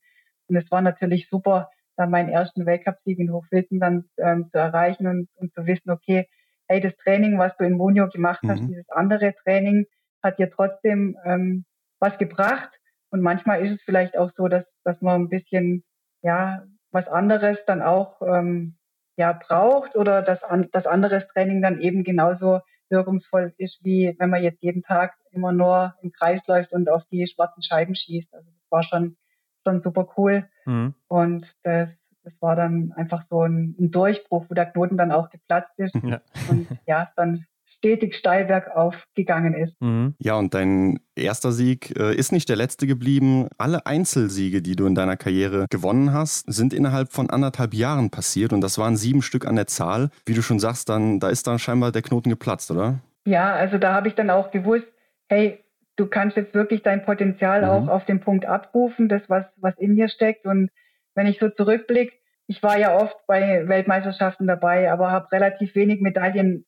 Und es war natürlich super, dann meinen ersten Weltcupsieg in Hochwilden dann ähm, zu erreichen und, und zu wissen, okay, hey, das Training, was du in Monio gemacht hast, mhm. dieses andere Training, hat dir trotzdem ähm, was gebracht. Und manchmal ist es vielleicht auch so, dass, dass man ein bisschen, ja, was anderes dann auch ähm, ja, braucht oder dass an, das anderes Training dann eben genauso wirkungsvoll ist, wie wenn man jetzt jeden Tag immer nur im Kreis läuft und auf die schwarzen Scheiben schießt. Also das war schon, schon super cool. Mhm. Und das, das war dann einfach so ein, ein, Durchbruch, wo der Knoten dann auch geplatzt ist. Ja. Und ja, dann stetig steil bergauf gegangen ist. Mhm. Ja, und dein erster Sieg äh, ist nicht der letzte geblieben. Alle Einzelsiege, die du in deiner Karriere gewonnen hast, sind innerhalb von anderthalb Jahren passiert und das waren sieben Stück an der Zahl. Wie du schon sagst, dann da ist dann scheinbar der Knoten geplatzt, oder? Ja, also da habe ich dann auch gewusst, hey, du kannst jetzt wirklich dein Potenzial mhm. auch auf den Punkt abrufen, das was was in dir steckt und wenn ich so zurückblicke, ich war ja oft bei Weltmeisterschaften dabei, aber habe relativ wenig Medaillen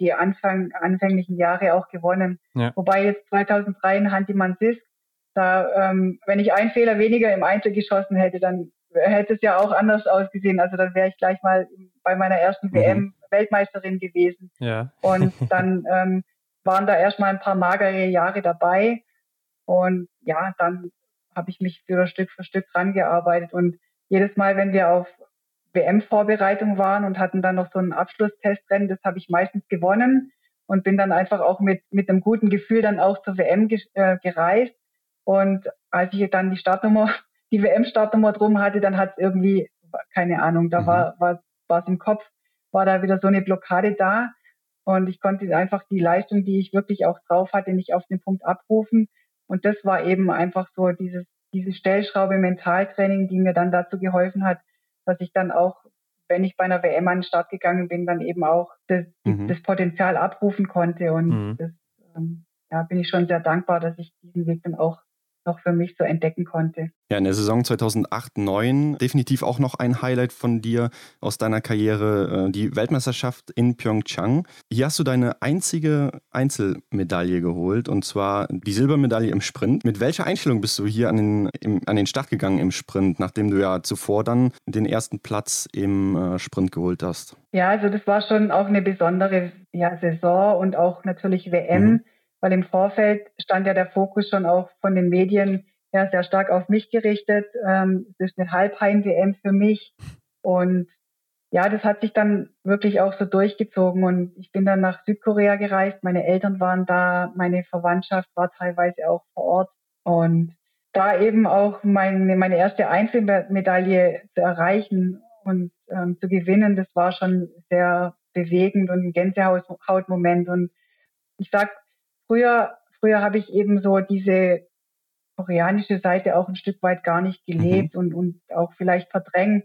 die Anfang, anfänglichen Jahre auch gewonnen. Ja. Wobei jetzt 2003 in Hantiman Sisk, da, ähm, wenn ich einen Fehler weniger im Einzel geschossen hätte, dann hätte es ja auch anders ausgesehen. Also dann wäre ich gleich mal bei meiner ersten mhm. WM Weltmeisterin gewesen. Ja. Und dann ähm, waren da erstmal ein paar magere Jahre dabei. Und ja, dann habe ich mich wieder Stück für Stück rangearbeitet. Und jedes Mal, wenn wir auf WM-Vorbereitung waren und hatten dann noch so ein Abschlusstestrennen. Das habe ich meistens gewonnen und bin dann einfach auch mit, mit einem guten Gefühl dann auch zur WM ge äh, gereist. Und als ich dann die Startnummer, die WM-Startnummer drum hatte, dann hat es irgendwie, keine Ahnung, da mhm. war, war, war es im Kopf, war da wieder so eine Blockade da. Und ich konnte einfach die Leistung, die ich wirklich auch drauf hatte, nicht auf den Punkt abrufen. Und das war eben einfach so dieses, diese Stellschraube Mentaltraining, die mir dann dazu geholfen hat, dass ich dann auch, wenn ich bei einer WM an den Start gegangen bin, dann eben auch das, mhm. das Potenzial abrufen konnte. Und mhm. das ähm, ja, bin ich schon sehr dankbar, dass ich diesen Weg dann auch noch für mich so entdecken konnte. Ja, in der Saison 2008-9 definitiv auch noch ein Highlight von dir aus deiner Karriere, äh, die Weltmeisterschaft in Pyeongchang. Hier hast du deine einzige Einzelmedaille geholt und zwar die Silbermedaille im Sprint. Mit welcher Einstellung bist du hier an den, im, an den Start gegangen im Sprint, nachdem du ja zuvor dann den ersten Platz im äh, Sprint geholt hast? Ja, also das war schon auch eine besondere ja, Saison und auch natürlich WM. Mhm weil im Vorfeld stand ja der Fokus schon auch von den Medien ja sehr stark auf mich gerichtet. Ähm, es ist eine Halbheim-WM für mich und ja, das hat sich dann wirklich auch so durchgezogen und ich bin dann nach Südkorea gereist. Meine Eltern waren da, meine Verwandtschaft war teilweise auch vor Ort und da eben auch meine, meine erste Einzelmedaille zu erreichen und ähm, zu gewinnen, das war schon sehr bewegend und ein Gänsehautmoment. Und ich sag früher, früher habe ich eben so diese koreanische Seite auch ein Stück weit gar nicht gelebt mhm. und, und auch vielleicht verdrängt,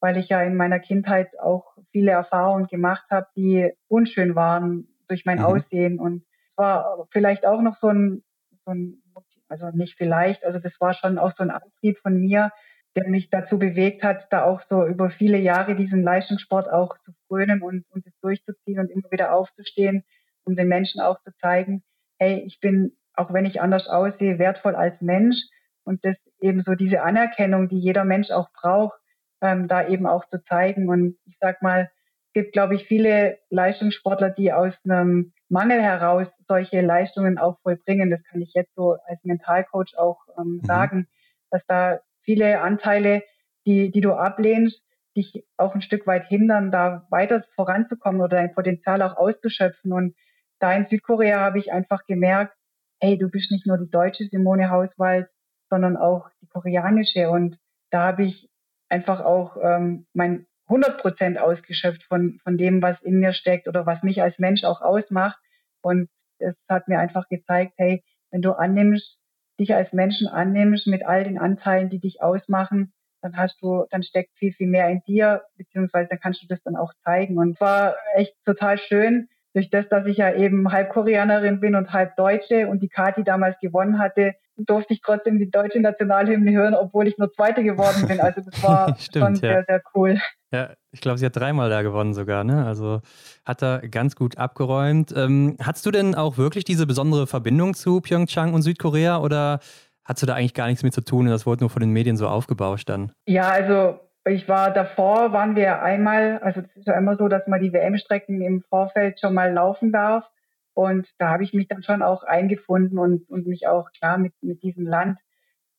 weil ich ja in meiner Kindheit auch viele Erfahrungen gemacht habe, die unschön waren durch mein mhm. Aussehen. Und es war vielleicht auch noch so ein, so ein, also nicht vielleicht, also das war schon auch so ein Antrieb von mir, der mich dazu bewegt hat, da auch so über viele Jahre diesen Leistungssport auch zu frönen und, und es durchzuziehen und immer wieder aufzustehen, um den Menschen auch zu zeigen, hey, ich bin, auch wenn ich anders aussehe, wertvoll als Mensch und das eben so diese Anerkennung, die jeder Mensch auch braucht, ähm, da eben auch zu zeigen. Und ich sag mal, es gibt, glaube ich, viele Leistungssportler, die aus einem Mangel heraus solche Leistungen auch vollbringen. Das kann ich jetzt so als Mentalcoach auch ähm, mhm. sagen, dass da viele Anteile, die, die du ablehnst, dich auch ein Stück weit hindern, da weiter voranzukommen oder dein Potenzial auch auszuschöpfen. Und da in Südkorea habe ich einfach gemerkt, hey, du bist nicht nur die deutsche Simone Hauswald, sondern auch die koreanische. Und da habe ich einfach auch ähm, mein 100 Prozent ausgeschöpft von, von dem, was in mir steckt oder was mich als Mensch auch ausmacht. Und es hat mir einfach gezeigt, hey, wenn du annimmst, dich als Menschen annimmst mit all den Anteilen, die dich ausmachen, dann hast du, dann steckt viel, viel mehr in dir, beziehungsweise dann kannst du das dann auch zeigen. Und war echt total schön, durch das, dass ich ja eben halb Koreanerin bin und halb Deutsche und die Kati damals gewonnen hatte, durfte ich trotzdem die deutsche Nationalhymne hören, obwohl ich nur Zweite geworden bin. Also das war Stimmt, schon sehr, sehr cool. Ja, ich glaube, sie hat dreimal da gewonnen sogar, ne? Also hat er ganz gut abgeräumt. Ähm, hattest du denn auch wirklich diese besondere Verbindung zu Pyeongchang und Südkorea oder hast du da eigentlich gar nichts mit zu tun und das wurde nur von den Medien so aufgebauscht dann? Ja, also ich war davor, waren wir einmal, also es ist ja immer so, dass man die WM-Strecken im Vorfeld schon mal laufen darf. Und da habe ich mich dann schon auch eingefunden und, und mich auch klar mit, mit diesem Land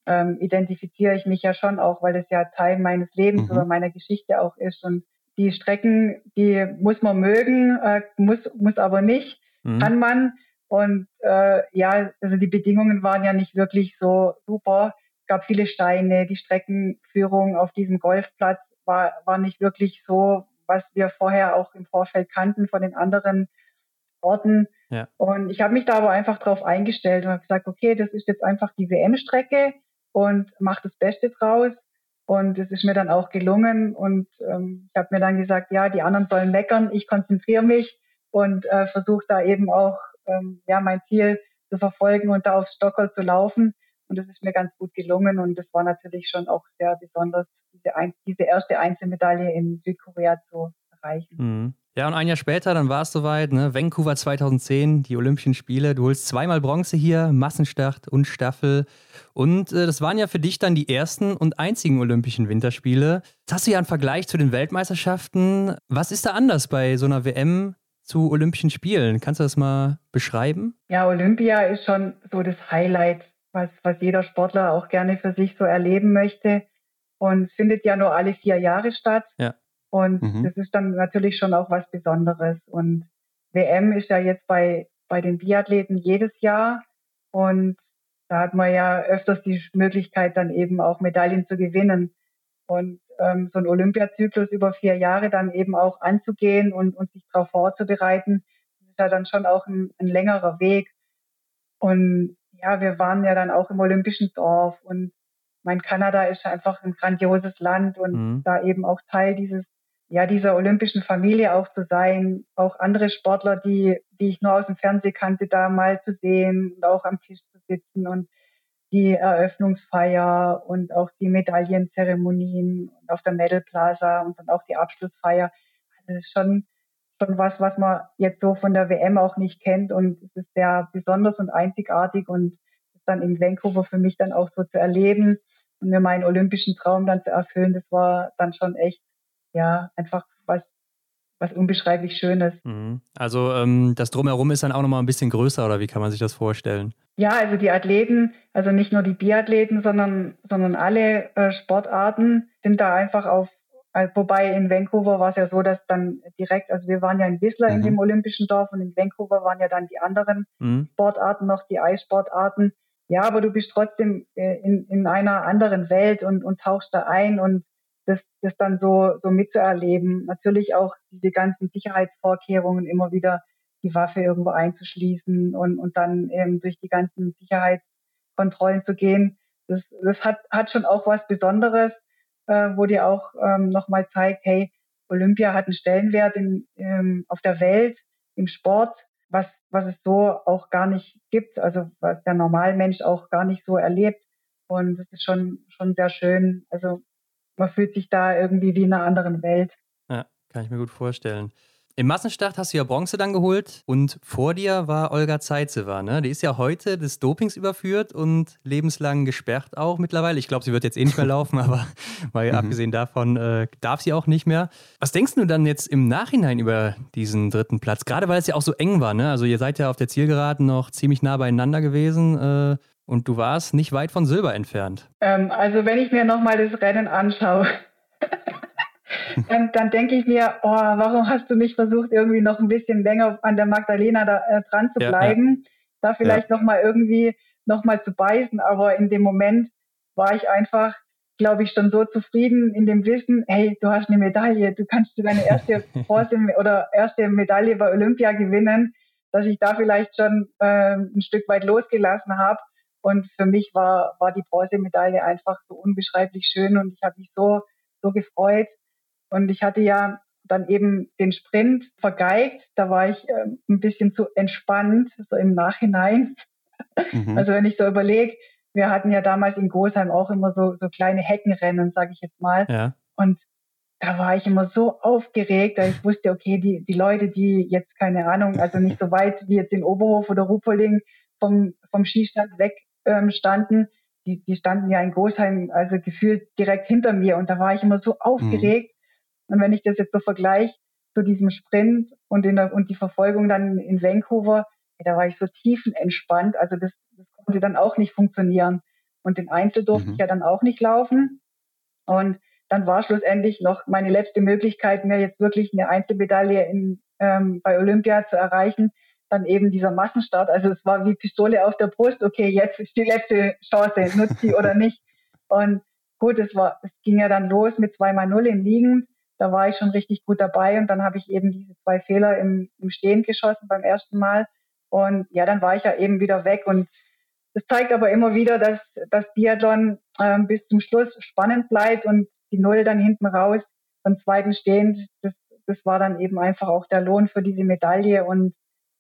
ähm, identifiziere ich mich ja schon auch, weil es ja Teil meines Lebens mhm. oder meiner Geschichte auch ist. Und die Strecken, die muss man mögen, äh, muss, muss aber nicht, mhm. kann man. Und äh, ja, also die Bedingungen waren ja nicht wirklich so super. Es gab viele Steine, die Streckenführung auf diesem Golfplatz war, war nicht wirklich so, was wir vorher auch im Vorfeld kannten von den anderen Orten. Ja. Und ich habe mich da aber einfach drauf eingestellt und habe gesagt, okay, das ist jetzt einfach die WM-Strecke und mach das Beste draus. Und es ist mir dann auch gelungen. Und ähm, ich habe mir dann gesagt, ja, die anderen sollen meckern, ich konzentriere mich und äh, versuche da eben auch ähm, ja mein Ziel zu verfolgen und da auf Stockholm zu laufen. Und das ist mir ganz gut gelungen. Und das war natürlich schon auch sehr besonders, diese, ein, diese erste Einzelmedaille in Südkorea zu erreichen. Mhm. Ja, und ein Jahr später, dann war es soweit, ne? Vancouver 2010, die Olympischen Spiele. Du holst zweimal Bronze hier, Massenstart und Staffel. Und äh, das waren ja für dich dann die ersten und einzigen Olympischen Winterspiele. Jetzt hast du ja einen Vergleich zu den Weltmeisterschaften. Was ist da anders bei so einer WM zu Olympischen Spielen? Kannst du das mal beschreiben? Ja, Olympia ist schon so das Highlight, was, was jeder Sportler auch gerne für sich so erleben möchte. Und findet ja nur alle vier Jahre statt. Ja. Und mhm. das ist dann natürlich schon auch was Besonderes. Und WM ist ja jetzt bei, bei den Biathleten jedes Jahr. Und da hat man ja öfters die Möglichkeit, dann eben auch Medaillen zu gewinnen. Und ähm, so ein Olympiazyklus über vier Jahre dann eben auch anzugehen und, und sich darauf vorzubereiten, das ist ja dann schon auch ein, ein längerer Weg. Und ja, wir waren ja dann auch im Olympischen Dorf und mein Kanada ist einfach ein grandioses Land und mhm. da eben auch Teil dieses ja, dieser olympischen Familie auch zu sein, auch andere Sportler, die, die ich nur aus dem Fernsehen kannte, da mal zu sehen und auch am Tisch zu sitzen und die Eröffnungsfeier und auch die Medaillenzeremonien und auf der Medal Plaza und dann auch die Abschlussfeier. Also das ist schon, schon was, was man jetzt so von der WM auch nicht kennt und es ist sehr besonders und einzigartig und dann in Vancouver für mich dann auch so zu erleben und mir meinen olympischen Traum dann zu erfüllen, das war dann schon echt ja, einfach was, was unbeschreiblich Schönes. Mhm. Also ähm, das Drumherum ist dann auch nochmal ein bisschen größer oder wie kann man sich das vorstellen? Ja, also die Athleten, also nicht nur die Biathleten, sondern, sondern alle äh, Sportarten sind da einfach auf, wobei in Vancouver war es ja so, dass dann direkt, also wir waren ja in Whistler mhm. in dem Olympischen Dorf und in Vancouver waren ja dann die anderen mhm. Sportarten noch, die Eissportarten. Ja, aber du bist trotzdem äh, in, in einer anderen Welt und, und tauchst da ein und das, das dann so, so mitzuerleben. Natürlich auch diese ganzen Sicherheitsvorkehrungen immer wieder die Waffe irgendwo einzuschließen und, und dann eben durch die ganzen Sicherheitskontrollen zu gehen. Das, das hat, hat schon auch was Besonderes, äh, wo dir auch ähm, nochmal zeigt, hey, Olympia hat einen Stellenwert in, ähm, auf der Welt, im Sport, was, was es so auch gar nicht gibt, also was der Normalmensch auch gar nicht so erlebt. Und das ist schon, schon sehr schön. Also man fühlt sich da irgendwie wie in einer anderen Welt. Ja, kann ich mir gut vorstellen. Im Massenstart hast du ja Bronze dann geholt und vor dir war Olga Zeitzewa, ne? Die ist ja heute des Dopings überführt und lebenslang gesperrt auch mittlerweile. Ich glaube, sie wird jetzt eh nicht mehr laufen, aber mal mhm. abgesehen davon äh, darf sie auch nicht mehr. Was denkst du dann jetzt im Nachhinein über diesen dritten Platz? Gerade weil es ja auch so eng war, ne? Also ihr seid ja auf der Zielgeraden noch ziemlich nah beieinander gewesen. Äh, und du warst nicht weit von Silber entfernt. Ähm, also wenn ich mir nochmal das Rennen anschaue, dann, dann denke ich mir, oh, warum hast du nicht versucht, irgendwie noch ein bisschen länger an der Magdalena da, äh, dran zu bleiben, ja, ja. da vielleicht ja. nochmal irgendwie nochmal zu beißen. Aber in dem Moment war ich einfach, glaube ich, schon so zufrieden in dem Wissen, hey, du hast eine Medaille, du kannst deine erste Bronze oder erste Medaille bei Olympia gewinnen, dass ich da vielleicht schon äh, ein Stück weit losgelassen habe und für mich war, war die Bronzemedaille einfach so unbeschreiblich schön und ich habe mich so, so gefreut. Und ich hatte ja dann eben den Sprint vergeigt. Da war ich äh, ein bisschen zu entspannt, so im Nachhinein. Mhm. Also wenn ich so überlege, wir hatten ja damals in Gosheim auch immer so, so kleine Heckenrennen, sage ich jetzt mal. Ja. Und da war ich immer so aufgeregt, da ich wusste, okay, die, die Leute, die jetzt keine Ahnung, also nicht so weit wie jetzt in Oberhof oder Rupoling vom, vom Skistand weg ähm, standen, die, die standen ja in Großheim, also gefühlt direkt hinter mir und da war ich immer so aufgeregt. Mhm. Und wenn ich das jetzt so vergleiche zu diesem Sprint und, in der, und die Verfolgung dann in Vancouver, da war ich so tiefenentspannt. Also das, das konnte dann auch nicht funktionieren. Und den Einzel durfte mhm. ich ja dann auch nicht laufen. Und dann war schlussendlich noch meine letzte Möglichkeit, mir jetzt wirklich eine Einzelmedaille in, ähm, bei Olympia zu erreichen, dann eben dieser Massenstart. Also es war wie Pistole auf der Brust. Okay, jetzt ist die letzte Chance, nutzt sie oder nicht. Und gut, es war, es ging ja dann los mit zweimal Null im Liegen. Da war ich schon richtig gut dabei und dann habe ich eben diese zwei Fehler im, im Stehen geschossen beim ersten Mal. Und ja, dann war ich ja eben wieder weg und das zeigt aber immer wieder, dass das Biathlon ähm, bis zum Schluss spannend bleibt und die Null dann hinten raus beim zweiten Stehen, das, das war dann eben einfach auch der Lohn für diese Medaille und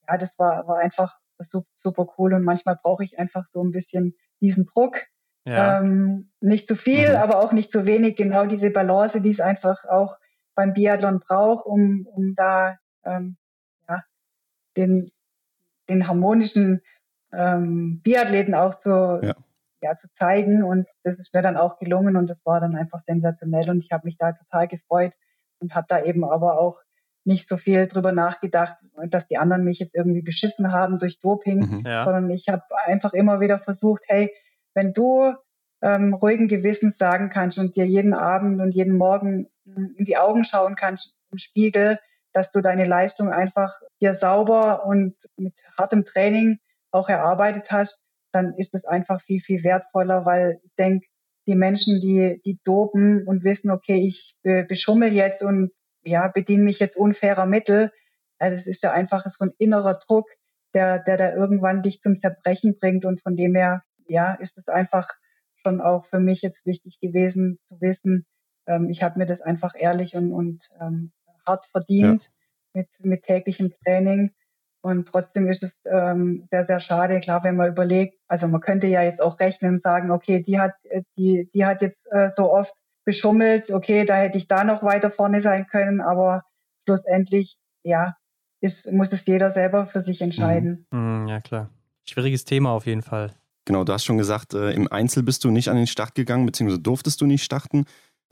ja, das war, war einfach super, super cool und manchmal brauche ich einfach so ein bisschen diesen Druck. Ja. Ähm, nicht zu viel, mhm. aber auch nicht zu wenig. Genau diese Balance, die es einfach auch beim Biathlon braucht, um, um da ähm, ja, den, den harmonischen ähm, Biathleten auch zu, ja. ja. zu zeigen. Und das ist mir dann auch gelungen und das war dann einfach sensationell und ich habe mich da total gefreut und habe da eben aber auch nicht so viel drüber nachgedacht, dass die anderen mich jetzt irgendwie beschissen haben durch Doping, mhm, ja. sondern ich habe einfach immer wieder versucht, hey, wenn du ähm, ruhigen Gewissens sagen kannst und dir jeden Abend und jeden Morgen in die Augen schauen kannst im Spiegel, dass du deine Leistung einfach dir sauber und mit hartem Training auch erarbeitet hast, dann ist es einfach viel, viel wertvoller, weil ich denke, die Menschen, die, die dopen und wissen, okay, ich beschummel jetzt und ja, bediene mich jetzt unfairer Mittel, also es ist ja einfach so ein innerer Druck, der, der da irgendwann dich zum Zerbrechen bringt und von dem her, ja, ist es einfach schon auch für mich jetzt wichtig gewesen zu wissen, ähm, ich habe mir das einfach ehrlich und, und ähm, hart verdient ja. mit, mit täglichem Training. Und trotzdem ist es ähm, sehr, sehr schade, klar, wenn man überlegt, also man könnte ja jetzt auch rechnen und sagen, okay, die hat, äh, die, die hat jetzt äh, so oft beschummelt, okay, da hätte ich da noch weiter vorne sein können, aber schlussendlich, ja, ist, muss es jeder selber für sich entscheiden. Mhm. mhm. Ja, klar. Schwieriges Thema auf jeden Fall. Genau, du hast schon gesagt, äh, im Einzel bist du nicht an den Start gegangen, beziehungsweise durftest du nicht starten.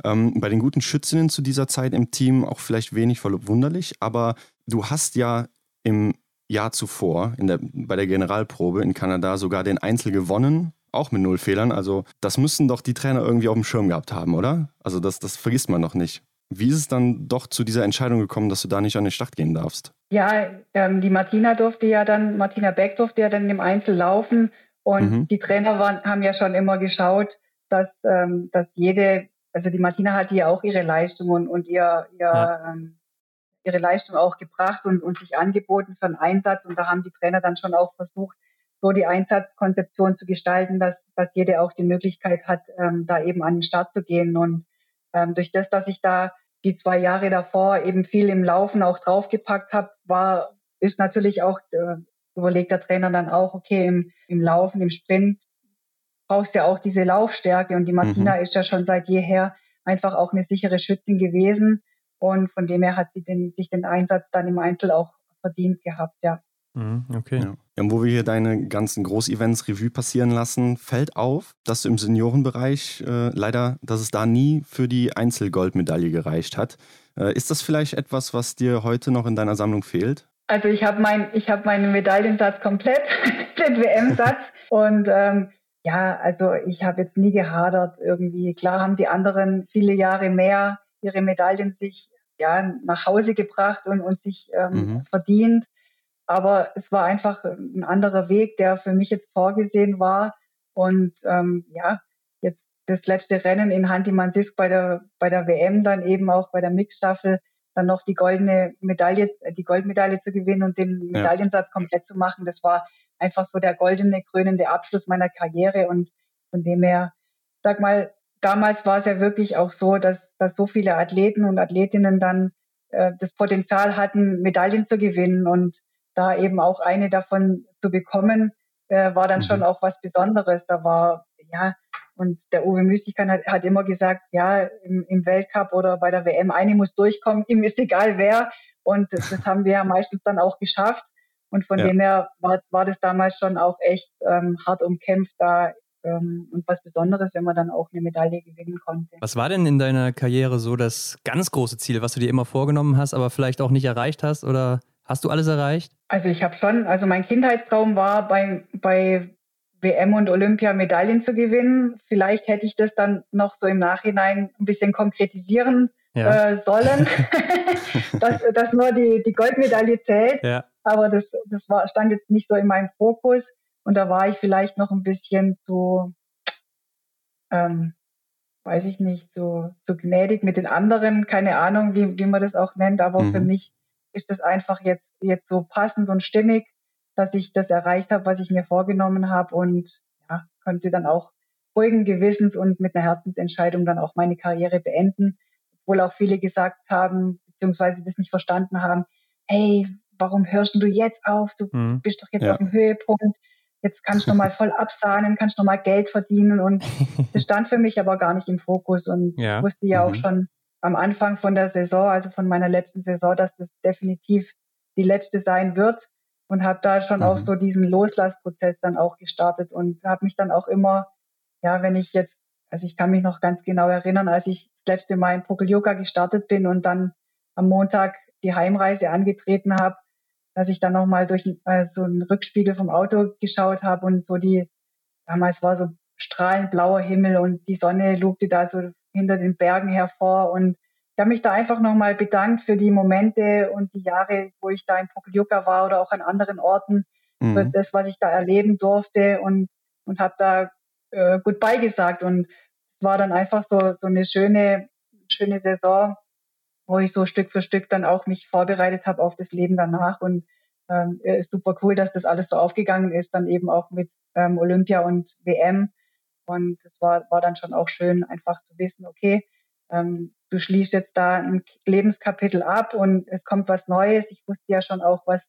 Ähm, bei den guten Schützinnen zu dieser Zeit im Team auch vielleicht wenig verwunderlich, aber du hast ja im Jahr zuvor der, bei der Generalprobe in Kanada sogar den Einzel gewonnen, auch mit null Fehlern. Also das müssen doch die Trainer irgendwie auf dem Schirm gehabt haben, oder? Also das, das vergisst man noch nicht. Wie ist es dann doch zu dieser Entscheidung gekommen, dass du da nicht an den Start gehen darfst? Ja, ähm, die Martina durfte ja dann, Martina Beck durfte ja dann im Einzel laufen und mhm. die Trainer waren, haben ja schon immer geschaut, dass, ähm, dass jede also die Martina hat ja auch ihre Leistung und, und ihr, ihr ja. ähm, ihre Leistung auch gebracht und, und sich angeboten für einen Einsatz. Und da haben die Trainer dann schon auch versucht, so die Einsatzkonzeption zu gestalten, dass, dass jede auch die Möglichkeit hat, ähm, da eben an den Start zu gehen. Und ähm, durch das, dass ich da die zwei Jahre davor eben viel im Laufen auch draufgepackt habe, war, ist natürlich auch, äh, überlegt der Trainer dann auch, okay, im, im Laufen, im Sprint brauchst ja auch diese Laufstärke und die Martina mhm. ist ja schon seit jeher einfach auch eine sichere Schützin gewesen und von dem her hat sie den, sich den Einsatz dann im Einzel auch verdient gehabt, ja. Mhm, okay. Ja. ja. wo wir hier deine ganzen Großevents Revue passieren lassen, fällt auf, dass du im Seniorenbereich äh, leider, dass es da nie für die Einzelgoldmedaille gereicht hat. Äh, ist das vielleicht etwas, was dir heute noch in deiner Sammlung fehlt? Also ich habe mein, ich habe meinen Medaillensatz komplett, den WM-Satz und ähm, ja, also ich habe jetzt nie gehadert irgendwie. Klar haben die anderen viele Jahre mehr ihre Medaillen sich ja nach Hause gebracht und, und sich ähm, mhm. verdient. Aber es war einfach ein anderer Weg, der für mich jetzt vorgesehen war. Und ähm, ja, jetzt das letzte Rennen in Hanti-Mansisk bei der, bei der WM, dann eben auch bei der Mixstaffel, dann noch die goldene Medaille, die Goldmedaille zu gewinnen und den Medaillensatz komplett zu machen. Das war einfach so der goldene, krönende Abschluss meiner Karriere. Und von dem her, sag mal, damals war es ja wirklich auch so, dass, dass so viele Athleten und Athletinnen dann äh, das Potenzial hatten, Medaillen zu gewinnen. Und da eben auch eine davon zu bekommen, äh, war dann mhm. schon auch was Besonderes. Da war, ja, und der Uwe Müßigkan hat, hat immer gesagt, ja, im, im Weltcup oder bei der WM, eine muss durchkommen, ihm ist egal wer. Und das, das haben wir ja meistens dann auch geschafft. Und von ja. dem her war, war das damals schon auch echt ähm, hart umkämpft, da ähm, und was Besonderes, wenn man dann auch eine Medaille gewinnen konnte. Was war denn in deiner Karriere so das ganz große Ziel, was du dir immer vorgenommen hast, aber vielleicht auch nicht erreicht hast? Oder hast du alles erreicht? Also ich habe schon, also mein Kindheitstraum war bei, bei WM und Olympia Medaillen zu gewinnen. Vielleicht hätte ich das dann noch so im Nachhinein ein bisschen konkretisieren ja. äh, sollen, dass, dass nur die, die Goldmedaille zählt. Ja. Aber das, das war, stand jetzt nicht so in meinem Fokus. Und da war ich vielleicht noch ein bisschen zu, ähm, weiß ich nicht, so, so gnädig mit den anderen. Keine Ahnung, wie, wie man das auch nennt. Aber mhm. für mich ist das einfach jetzt, jetzt so passend und stimmig dass ich das erreicht habe, was ich mir vorgenommen habe und ja, konnte dann auch ruhigen Gewissens und mit einer Herzensentscheidung dann auch meine Karriere beenden, obwohl auch viele gesagt haben, beziehungsweise das nicht verstanden haben, hey, warum hörst du jetzt auf? Du mhm. bist doch jetzt ja. auf dem Höhepunkt. Jetzt kannst du noch mal voll absahnen, kannst du noch mal Geld verdienen und das stand für mich aber gar nicht im Fokus und ja. ich wusste ja mhm. auch schon am Anfang von der Saison, also von meiner letzten Saison, dass das definitiv die letzte sein wird und habe da schon mhm. auch so diesen Loslassprozess dann auch gestartet und habe mich dann auch immer, ja, wenn ich jetzt, also ich kann mich noch ganz genau erinnern, als ich das letzte Mal in Pokelyoga gestartet bin und dann am Montag die Heimreise angetreten habe, dass ich dann nochmal durch äh, so einen Rückspiegel vom Auto geschaut habe und so die, damals war so strahlend blauer Himmel und die Sonne lugte da so hinter den Bergen hervor und ich habe mich da einfach nochmal bedankt für die Momente und die Jahre, wo ich da in Pokljuka war oder auch an anderen Orten, mhm. für das, was ich da erleben durfte und, und habe da äh, Goodbye gesagt. Und es war dann einfach so, so eine schöne, schöne Saison, wo ich so Stück für Stück dann auch mich vorbereitet habe auf das Leben danach. Und ähm, ist super cool, dass das alles so aufgegangen ist, dann eben auch mit ähm, Olympia und WM. Und es war, war dann schon auch schön, einfach zu wissen, okay, ähm, du schließt jetzt da ein Lebenskapitel ab und es kommt was Neues. Ich wusste ja schon auch, was,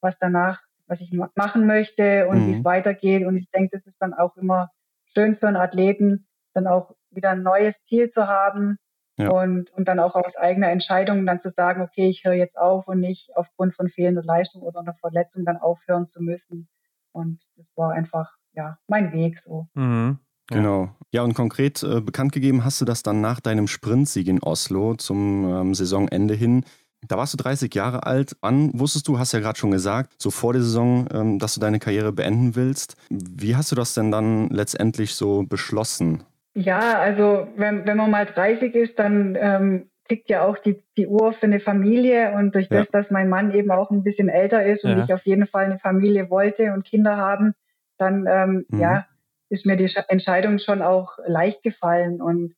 was danach, was ich machen möchte und mhm. wie es weitergeht. Und ich denke, das ist dann auch immer schön für einen Athleten, dann auch wieder ein neues Ziel zu haben ja. und, und dann auch aus eigener Entscheidung dann zu sagen, okay, ich höre jetzt auf und nicht aufgrund von fehlender Leistung oder einer Verletzung dann aufhören zu müssen. Und das war einfach, ja, mein Weg so. Mhm. Genau. Ja, und konkret äh, bekannt gegeben hast du das dann nach deinem Sprintsieg in Oslo zum ähm, Saisonende hin. Da warst du 30 Jahre alt. Wann wusstest du, hast ja gerade schon gesagt, so vor der Saison, ähm, dass du deine Karriere beenden willst. Wie hast du das denn dann letztendlich so beschlossen? Ja, also wenn, wenn man mal 30 ist, dann ähm, tickt ja auch die, die Uhr für eine Familie. Und durch ja. das, dass mein Mann eben auch ein bisschen älter ist und ja. ich auf jeden Fall eine Familie wollte und Kinder haben, dann ähm, mhm. ja, ist mir die Entscheidung schon auch leicht gefallen. Und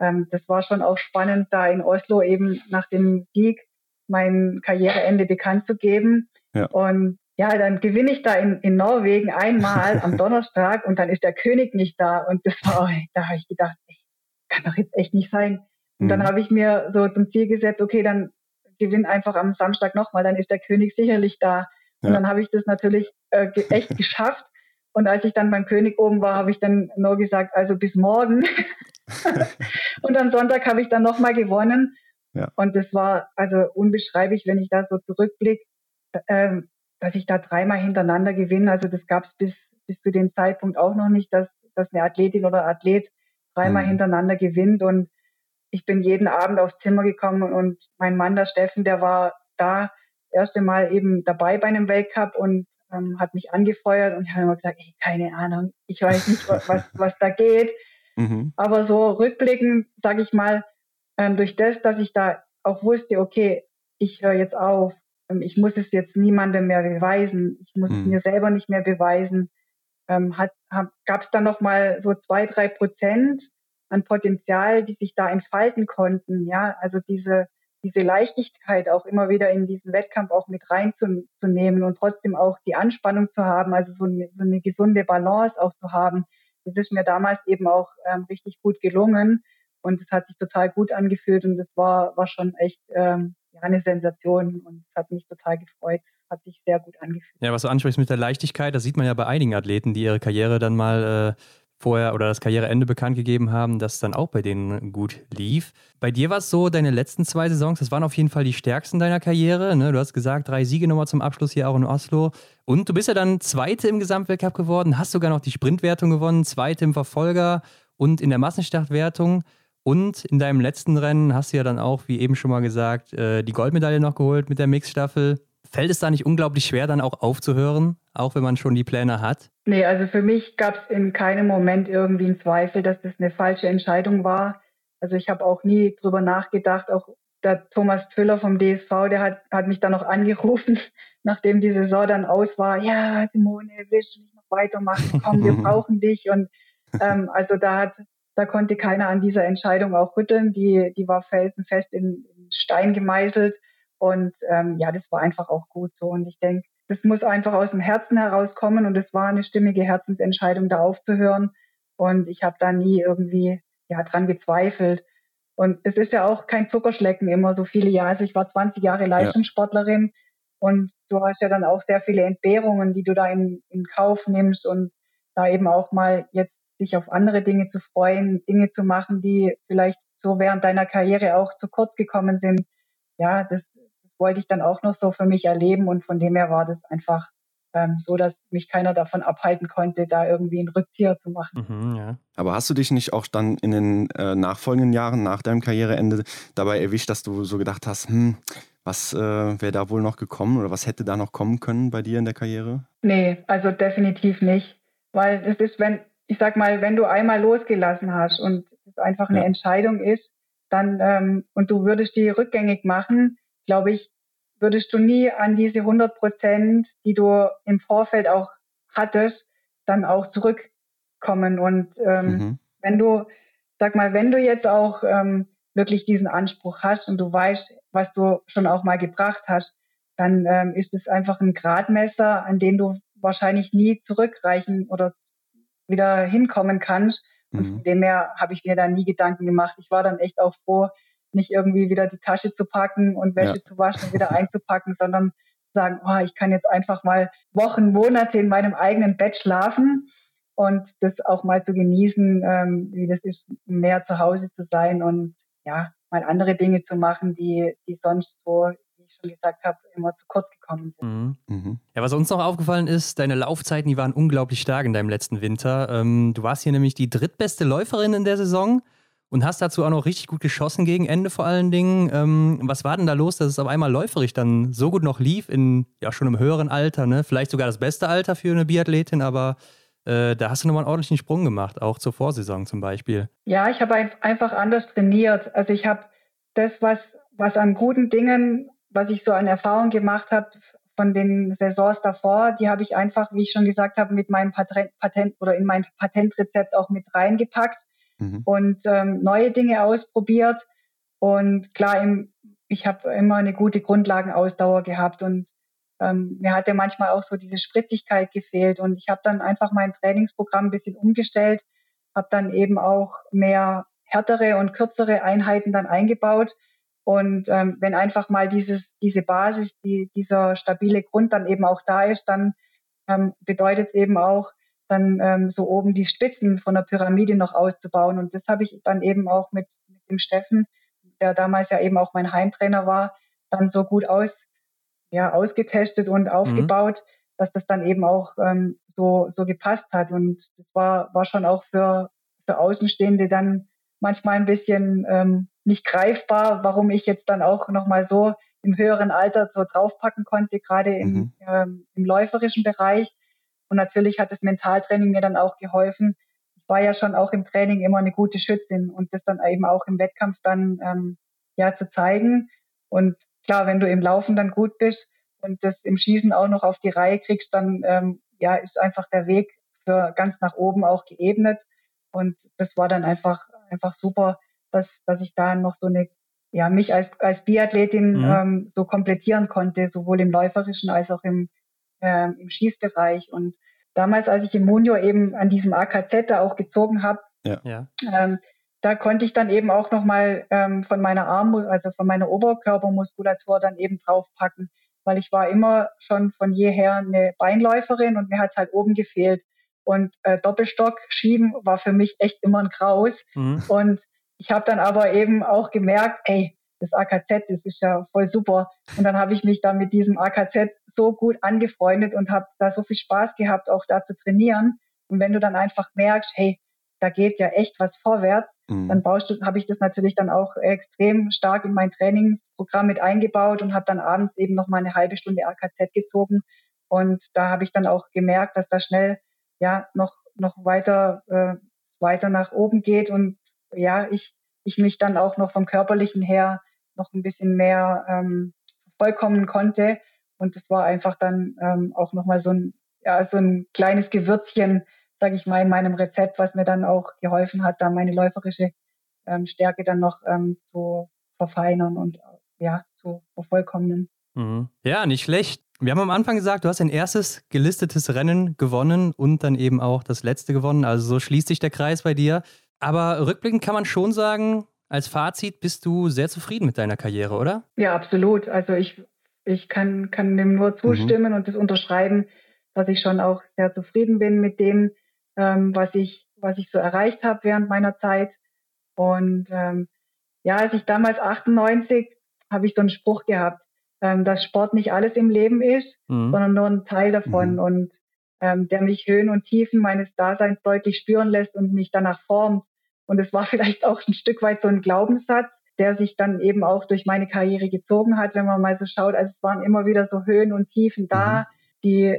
ähm, das war schon auch spannend, da in Oslo eben nach dem Sieg mein Karriereende bekannt zu geben. Ja. Und ja, dann gewinne ich da in, in Norwegen einmal am Donnerstag und dann ist der König nicht da. Und das war, da habe ich gedacht, ey, kann doch jetzt echt nicht sein. Und mhm. dann habe ich mir so zum Ziel gesetzt, okay, dann gewinn einfach am Samstag nochmal, dann ist der König sicherlich da. Und dann habe ich das natürlich äh, echt geschafft. Und als ich dann beim König oben war, habe ich dann nur gesagt, also bis morgen. und am Sonntag habe ich dann nochmal gewonnen. Ja. Und das war also unbeschreiblich, wenn ich da so zurückblicke, äh, dass ich da dreimal hintereinander gewinne. Also das gab es bis, bis zu dem Zeitpunkt auch noch nicht, dass, dass eine Athletin oder Athlet dreimal mhm. hintereinander gewinnt. Und ich bin jeden Abend aufs Zimmer gekommen und mein Mann, der Steffen, der war da das erste Mal eben dabei bei einem Weltcup und ähm, hat mich angefeuert und ich habe immer gesagt, ey, keine Ahnung, ich weiß nicht, was, was, was da geht. Mhm. Aber so rückblickend, sage ich mal, ähm, durch das, dass ich da auch wusste, okay, ich höre jetzt auf, ähm, ich muss es jetzt niemandem mehr beweisen, ich muss mhm. es mir selber nicht mehr beweisen, ähm, hat, gab es dann noch mal so zwei, drei Prozent an Potenzial, die sich da entfalten konnten. Ja, also diese diese Leichtigkeit auch immer wieder in diesen Wettkampf auch mit reinzunehmen und trotzdem auch die Anspannung zu haben, also so eine, so eine gesunde Balance auch zu haben. Das ist mir damals eben auch ähm, richtig gut gelungen und es hat sich total gut angefühlt und es war, war schon echt ähm, ja, eine Sensation und es hat mich total gefreut. Hat sich sehr gut angefühlt. Ja, was du ansprichst mit der Leichtigkeit, das sieht man ja bei einigen Athleten, die ihre Karriere dann mal äh, vorher oder das Karriereende bekannt gegeben haben, dass es dann auch bei denen gut lief. Bei dir war es so, deine letzten zwei Saisons, das waren auf jeden Fall die stärksten deiner Karriere. Ne? Du hast gesagt, drei Siege nochmal zum Abschluss hier auch in Oslo. Und du bist ja dann Zweite im Gesamtweltcup geworden, hast sogar noch die Sprintwertung gewonnen, Zweite im Verfolger und in der Massenstartwertung. Und in deinem letzten Rennen hast du ja dann auch, wie eben schon mal gesagt, äh, die Goldmedaille noch geholt mit der Mixstaffel. Fällt es da nicht unglaublich schwer, dann auch aufzuhören, auch wenn man schon die Pläne hat? Nee, also für mich gab es in keinem Moment irgendwie einen Zweifel, dass das eine falsche Entscheidung war. Also ich habe auch nie drüber nachgedacht. Auch der Thomas Tüller vom DSV, der hat, hat mich dann noch angerufen, nachdem die Saison dann aus war. Ja, Simone, willst du nicht noch weitermachen? Komm, wir brauchen dich. Und ähm, also da hat, da konnte keiner an dieser Entscheidung auch rütteln. Die, die war felsenfest in, in Stein gemeißelt. Und ähm, ja, das war einfach auch gut so. Und ich denke, das muss einfach aus dem Herzen herauskommen. Und es war eine stimmige Herzensentscheidung, da aufzuhören. Und ich habe da nie irgendwie ja dran gezweifelt. Und es ist ja auch kein Zuckerschlecken immer so viele Jahre. Also ich war 20 Jahre Leistungssportlerin ja. und du hast ja dann auch sehr viele Entbehrungen, die du da in, in Kauf nimmst und da eben auch mal jetzt sich auf andere Dinge zu freuen, Dinge zu machen, die vielleicht so während deiner Karriere auch zu kurz gekommen sind. Ja, das wollte ich dann auch noch so für mich erleben und von dem her war das einfach ähm, so, dass mich keiner davon abhalten konnte, da irgendwie einen Rückzieher zu machen. Mhm, ja. Aber hast du dich nicht auch dann in den äh, nachfolgenden Jahren nach deinem Karriereende dabei erwischt, dass du so gedacht hast, hm, was äh, wäre da wohl noch gekommen oder was hätte da noch kommen können bei dir in der Karriere? Nee, also definitiv nicht. Weil es ist, wenn, ich sag mal, wenn du einmal losgelassen hast und es einfach eine ja. Entscheidung ist, dann ähm, und du würdest die rückgängig machen, glaube ich, würdest du nie an diese 100 Prozent, die du im Vorfeld auch hattest, dann auch zurückkommen. Und ähm, mhm. wenn du, sag mal, wenn du jetzt auch ähm, wirklich diesen Anspruch hast und du weißt, was du schon auch mal gebracht hast, dann ähm, ist es einfach ein Gradmesser, an den du wahrscheinlich nie zurückreichen oder wieder hinkommen kannst. Und mhm. von dem her habe ich mir da nie Gedanken gemacht. Ich war dann echt auch froh, nicht irgendwie wieder die Tasche zu packen und Wäsche ja. zu waschen und wieder einzupacken, sondern sagen, oh, ich kann jetzt einfach mal Wochen, Monate in meinem eigenen Bett schlafen und das auch mal zu genießen, ähm, wie das ist, mehr zu Hause zu sein und ja, mal andere Dinge zu machen, die, die sonst so, wie ich schon gesagt habe, immer zu kurz gekommen sind. Mhm. Mhm. Ja, was uns noch aufgefallen ist, deine Laufzeiten, die waren unglaublich stark in deinem letzten Winter. Ähm, du warst hier nämlich die drittbeste Läuferin in der Saison und hast dazu auch noch richtig gut geschossen gegen Ende vor allen Dingen. Ähm, was war denn da los, dass es auf einmal läuferig dann so gut noch lief, in ja schon im höheren Alter, ne? Vielleicht sogar das beste Alter für eine Biathletin, aber äh, da hast du nochmal einen ordentlichen Sprung gemacht, auch zur Vorsaison zum Beispiel. Ja, ich habe einfach anders trainiert. Also ich habe das, was, was an guten Dingen, was ich so an Erfahrung gemacht habe von den Saisons davor, die habe ich einfach, wie ich schon gesagt habe, mit meinem Patent, Patent oder in mein Patentrezept auch mit reingepackt mhm. und ähm, neue Dinge ausprobiert. Und klar, im, ich habe immer eine gute Grundlagenausdauer gehabt und ähm, mir hat ja manchmal auch so diese Spritzigkeit gefehlt. Und ich habe dann einfach mein Trainingsprogramm ein bisschen umgestellt, habe dann eben auch mehr härtere und kürzere Einheiten dann eingebaut. Und ähm, wenn einfach mal dieses, diese Basis, die, dieser stabile Grund dann eben auch da ist, dann ähm, bedeutet es eben auch, dann ähm, so oben die Spitzen von der Pyramide noch auszubauen. Und das habe ich dann eben auch mit, mit dem Steffen, der damals ja eben auch mein Heimtrainer war, dann so gut aus, ja, ausgetestet und aufgebaut, mhm. dass das dann eben auch ähm, so, so gepasst hat. Und das war, war schon auch für, für Außenstehende dann manchmal ein bisschen ähm, nicht greifbar, warum ich jetzt dann auch nochmal so im höheren Alter so draufpacken konnte, gerade im, mhm. ähm, im läuferischen Bereich. Und natürlich hat das Mentaltraining mir dann auch geholfen. Ich war ja schon auch im Training immer eine gute Schützin und das dann eben auch im Wettkampf dann ähm, ja zu zeigen. Und klar, wenn du im Laufen dann gut bist und das im Schießen auch noch auf die Reihe kriegst, dann ähm, ja ist einfach der Weg für ganz nach oben auch geebnet. Und das war dann einfach einfach super, dass dass ich da noch so eine ja mich als als Biathletin mhm. ähm, so komplettieren konnte, sowohl im läuferischen als auch im äh, im Schießbereich. Und damals, als ich im Munio eben an diesem AKZ da auch gezogen habe, ja. ähm, da konnte ich dann eben auch nochmal ähm, von meiner Arm, also von meiner Oberkörpermuskulatur dann eben draufpacken, weil ich war immer schon von jeher eine Beinläuferin und mir hat halt oben gefehlt. Und äh, Doppelstock schieben war für mich echt immer ein Graus. Mhm. Und ich habe dann aber eben auch gemerkt, ey, das AKZ, das ist ja voll super. Und dann habe ich mich da mit diesem AKZ so gut angefreundet und habe da so viel Spaß gehabt, auch da zu trainieren. Und wenn du dann einfach merkst, hey, da geht ja echt was vorwärts, mhm. dann baust du, habe ich das natürlich dann auch extrem stark in mein Trainingsprogramm mit eingebaut und habe dann abends eben noch mal eine halbe Stunde AKZ gezogen. Und da habe ich dann auch gemerkt, dass da schnell ja noch noch weiter äh, weiter nach oben geht und ja ich ich mich dann auch noch vom körperlichen her noch ein bisschen mehr ähm, vollkommen konnte. Und das war einfach dann ähm, auch nochmal so ein, ja, so ein kleines Gewürzchen, sage ich mal, in meinem Rezept, was mir dann auch geholfen hat, da meine läuferische ähm, Stärke dann noch ähm, zu verfeinern und ja, zu vervollkommnen. Mhm. Ja, nicht schlecht. Wir haben am Anfang gesagt, du hast ein erstes gelistetes Rennen gewonnen und dann eben auch das letzte gewonnen. Also so schließt sich der Kreis bei dir. Aber rückblickend kann man schon sagen, als Fazit bist du sehr zufrieden mit deiner Karriere, oder? Ja, absolut. Also ich, ich kann, kann dem nur zustimmen mhm. und das unterschreiben, dass ich schon auch sehr zufrieden bin mit dem, ähm, was ich, was ich so erreicht habe während meiner Zeit. Und ähm, ja, als ich damals 98 habe ich so einen Spruch gehabt, ähm, dass Sport nicht alles im Leben ist, mhm. sondern nur ein Teil davon mhm. und ähm, der mich Höhen und Tiefen meines Daseins deutlich spüren lässt und mich danach formt. Und es war vielleicht auch ein Stück weit so ein Glaubenssatz, der sich dann eben auch durch meine Karriere gezogen hat, wenn man mal so schaut. Also es waren immer wieder so Höhen und Tiefen da, mhm. die,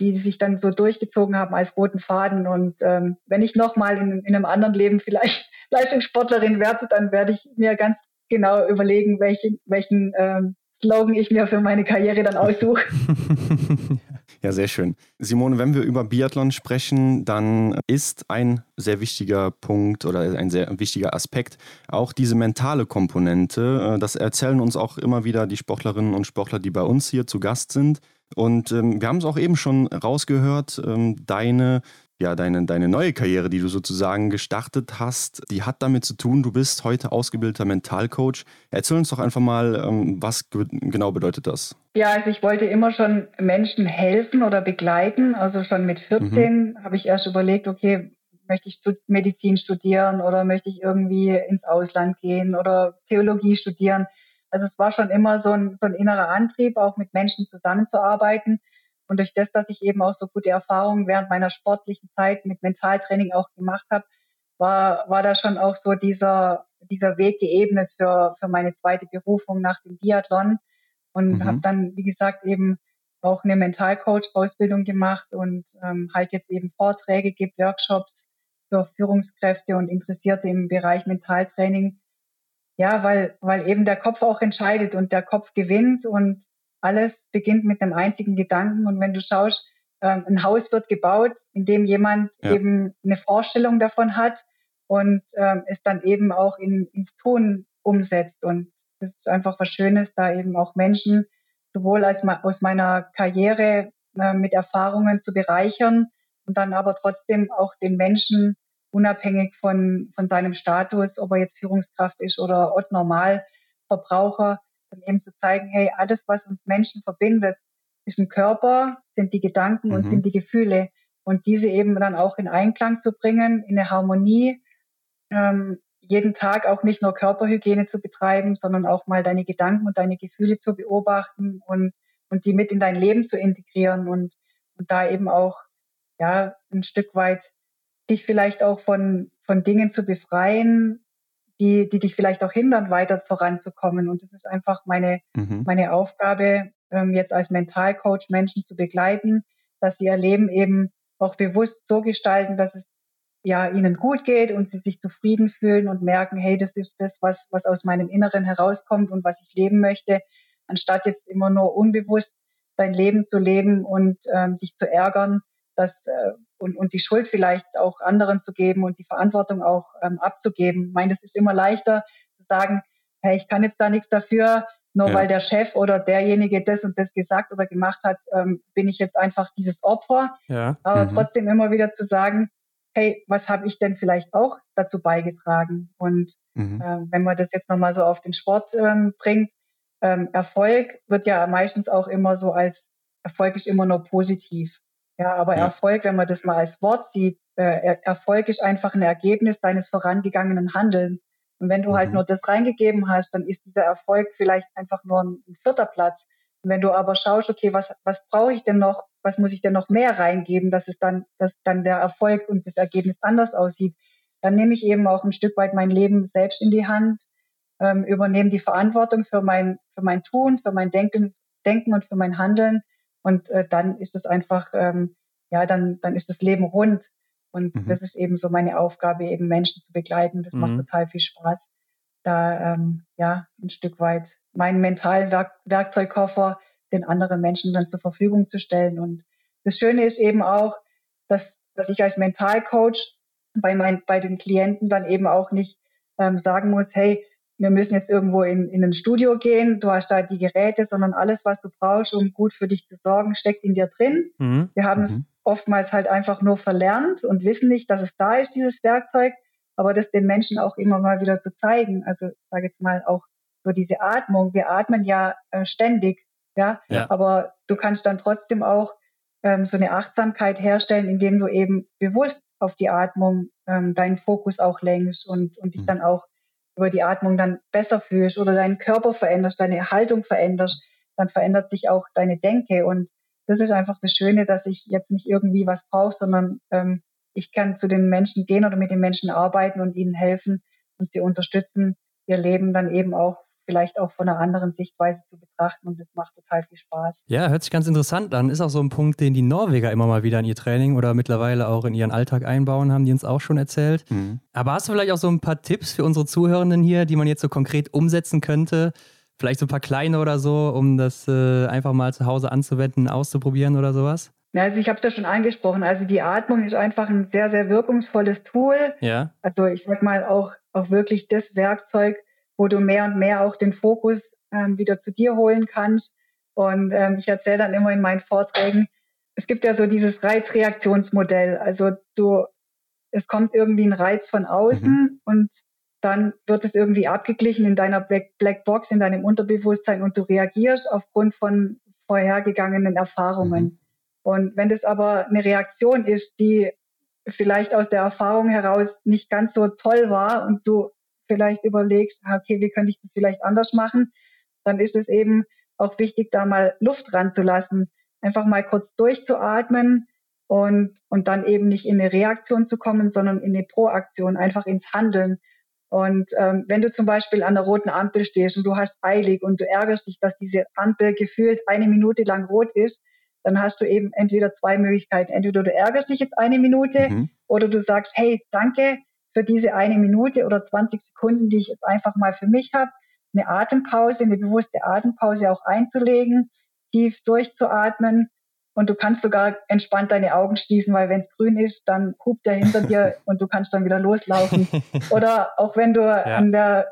die sich dann so durchgezogen haben als roten Faden. Und ähm, wenn ich nochmal in, in einem anderen Leben vielleicht Leistungssportlerin werde, dann werde ich mir ganz genau überlegen, welchen, welchen ähm, Slogan ich mir für meine Karriere dann aussuche. Ja, sehr schön. Simone, wenn wir über Biathlon sprechen, dann ist ein sehr wichtiger Punkt oder ein sehr wichtiger Aspekt auch diese mentale Komponente. Äh, das erzählen uns auch immer wieder die Sportlerinnen und Sportler, die bei uns hier zu Gast sind. Und ähm, wir haben es auch eben schon rausgehört, ähm, deine ja, deine, deine neue Karriere, die du sozusagen gestartet hast, die hat damit zu tun, du bist heute ausgebildeter Mentalcoach. Erzähl uns doch einfach mal, ähm, was genau bedeutet das? Ja, also ich wollte immer schon Menschen helfen oder begleiten. Also schon mit 14 mhm. habe ich erst überlegt, okay, möchte ich Medizin studieren oder möchte ich irgendwie ins Ausland gehen oder Theologie studieren. Also es war schon immer so ein, so ein innerer Antrieb, auch mit Menschen zusammenzuarbeiten. Und durch das, dass ich eben auch so gute Erfahrungen während meiner sportlichen Zeit mit Mentaltraining auch gemacht habe, war, war da schon auch so dieser, dieser Weg geebnet für, für meine zweite Berufung nach dem Biathlon. Und mhm. habe dann, wie gesagt, eben auch eine Mentalcoach-Ausbildung gemacht und ähm, halt jetzt eben Vorträge, gibt Workshops für Führungskräfte und Interessierte im Bereich Mentaltraining. Ja, weil, weil eben der Kopf auch entscheidet und der Kopf gewinnt und alles beginnt mit einem einzigen Gedanken. Und wenn du schaust, ähm, ein Haus wird gebaut, in dem jemand ja. eben eine Vorstellung davon hat und ähm, es dann eben auch in, ins Tun umsetzt. Und das ist einfach was Schönes, da eben auch Menschen sowohl als aus meiner Karriere äh, mit Erfahrungen zu bereichern und dann aber trotzdem auch den Menschen unabhängig von, von seinem Status, ob er jetzt Führungskraft ist oder Ott Normalverbraucher, und eben zu zeigen, hey, alles, was uns Menschen verbindet, ist ein Körper, sind die Gedanken mhm. und sind die Gefühle. Und diese eben dann auch in Einklang zu bringen, in eine Harmonie, ähm, jeden Tag auch nicht nur Körperhygiene zu betreiben, sondern auch mal deine Gedanken und deine Gefühle zu beobachten und, und die mit in dein Leben zu integrieren und, und da eben auch ja ein Stück weit dich vielleicht auch von, von Dingen zu befreien, die, die dich vielleicht auch hindern, weiter voranzukommen. Und es ist einfach meine, mhm. meine Aufgabe, ähm, jetzt als Mentalcoach Menschen zu begleiten, dass sie ihr Leben eben auch bewusst so gestalten, dass es ja ihnen gut geht und sie sich zufrieden fühlen und merken, hey, das ist das, was, was aus meinem Inneren herauskommt und was ich leben möchte, anstatt jetzt immer nur unbewusst sein Leben zu leben und ähm, sich zu ärgern, dass, äh, und, und die Schuld vielleicht auch anderen zu geben und die Verantwortung auch ähm, abzugeben. Ich meine, das ist immer leichter zu sagen, hey, ich kann jetzt da nichts dafür, nur ja. weil der Chef oder derjenige das und das gesagt oder gemacht hat, ähm, bin ich jetzt einfach dieses Opfer. Ja. Aber mhm. trotzdem immer wieder zu sagen, hey, was habe ich denn vielleicht auch dazu beigetragen? Und mhm. äh, wenn man das jetzt nochmal so auf den Sport ähm, bringt, ähm, Erfolg wird ja meistens auch immer so als Erfolg ist immer nur positiv. Ja, aber ja. Erfolg, wenn man das mal als Wort sieht, äh, Erfolg ist einfach ein Ergebnis deines vorangegangenen Handelns. Und wenn du halt mhm. halt nur das reingegeben hast, dann ist dieser Erfolg vielleicht einfach nur ein, ein vierter Platz. Und wenn du aber schaust, okay, was, was brauche ich denn noch, was muss ich denn noch mehr reingeben, dass es dann, dass dann der Erfolg und das Ergebnis anders aussieht, dann nehme ich eben auch ein Stück weit mein Leben selbst in die Hand, ähm, übernehme die Verantwortung für mein, für mein Tun, für mein Denken, Denken und für mein Handeln. Und äh, dann ist es einfach, ähm, ja, dann, dann ist das Leben rund. Und mhm. das ist eben so meine Aufgabe, eben Menschen zu begleiten. Das mhm. macht total viel Spaß, da ähm, ja ein Stück weit meinen mentalen Werk Werkzeugkoffer den anderen Menschen dann zur Verfügung zu stellen. Und das Schöne ist eben auch, dass, dass ich als Mentalcoach bei, meinen, bei den Klienten dann eben auch nicht ähm, sagen muss, hey, wir müssen jetzt irgendwo in, in ein Studio gehen, du hast da die Geräte, sondern alles, was du brauchst, um gut für dich zu sorgen, steckt in dir drin. Mhm. Wir haben mhm. oftmals halt einfach nur verlernt und wissen nicht, dass es da ist, dieses Werkzeug, aber das den Menschen auch immer mal wieder zu zeigen. Also ich sage jetzt mal auch so diese Atmung. Wir atmen ja äh, ständig, ja? ja, aber du kannst dann trotzdem auch ähm, so eine Achtsamkeit herstellen, indem du eben bewusst auf die Atmung ähm, deinen Fokus auch lenkst und, und dich mhm. dann auch über die Atmung dann besser fühlst oder deinen Körper veränderst, deine Haltung veränderst, dann verändert sich auch deine Denke. Und das ist einfach das Schöne, dass ich jetzt nicht irgendwie was brauche, sondern ähm, ich kann zu den Menschen gehen oder mit den Menschen arbeiten und ihnen helfen und sie unterstützen, ihr Leben dann eben auch vielleicht auch von einer anderen Sichtweise zu betrachten und das macht total viel Spaß. Ja, hört sich ganz interessant an. Ist auch so ein Punkt, den die Norweger immer mal wieder in ihr Training oder mittlerweile auch in ihren Alltag einbauen, haben die uns auch schon erzählt. Mhm. Aber hast du vielleicht auch so ein paar Tipps für unsere Zuhörenden hier, die man jetzt so konkret umsetzen könnte? Vielleicht so ein paar kleine oder so, um das äh, einfach mal zu Hause anzuwenden, auszuprobieren oder sowas? Ja, also ich habe es ja schon angesprochen. Also die Atmung ist einfach ein sehr, sehr wirkungsvolles Tool. Ja. Also ich sag mal auch, auch wirklich das Werkzeug, wo du mehr und mehr auch den Fokus ähm, wieder zu dir holen kannst. Und ähm, ich erzähle dann immer in meinen Vorträgen, es gibt ja so dieses Reizreaktionsmodell. Also du, es kommt irgendwie ein Reiz von außen mhm. und dann wird es irgendwie abgeglichen in deiner Black, Black Box, in deinem Unterbewusstsein und du reagierst aufgrund von vorhergegangenen Erfahrungen. Mhm. Und wenn das aber eine Reaktion ist, die vielleicht aus der Erfahrung heraus nicht ganz so toll war und du vielleicht überlegst, ah, okay, wie könnte ich das vielleicht anders machen, dann ist es eben auch wichtig, da mal Luft ranzulassen, einfach mal kurz durchzuatmen und, und dann eben nicht in eine Reaktion zu kommen, sondern in eine Proaktion, einfach ins Handeln. Und ähm, wenn du zum Beispiel an der roten Ampel stehst und du hast eilig und du ärgerst dich, dass diese Ampel gefühlt eine Minute lang rot ist, dann hast du eben entweder zwei Möglichkeiten. Entweder du ärgerst dich jetzt eine Minute mhm. oder du sagst, hey, danke, für diese eine Minute oder 20 Sekunden, die ich jetzt einfach mal für mich habe, eine Atempause, eine bewusste Atempause auch einzulegen, tief durchzuatmen. Und du kannst sogar entspannt deine Augen schließen, weil wenn es grün ist, dann hupt der hinter dir und du kannst dann wieder loslaufen. Oder auch wenn du ja. an der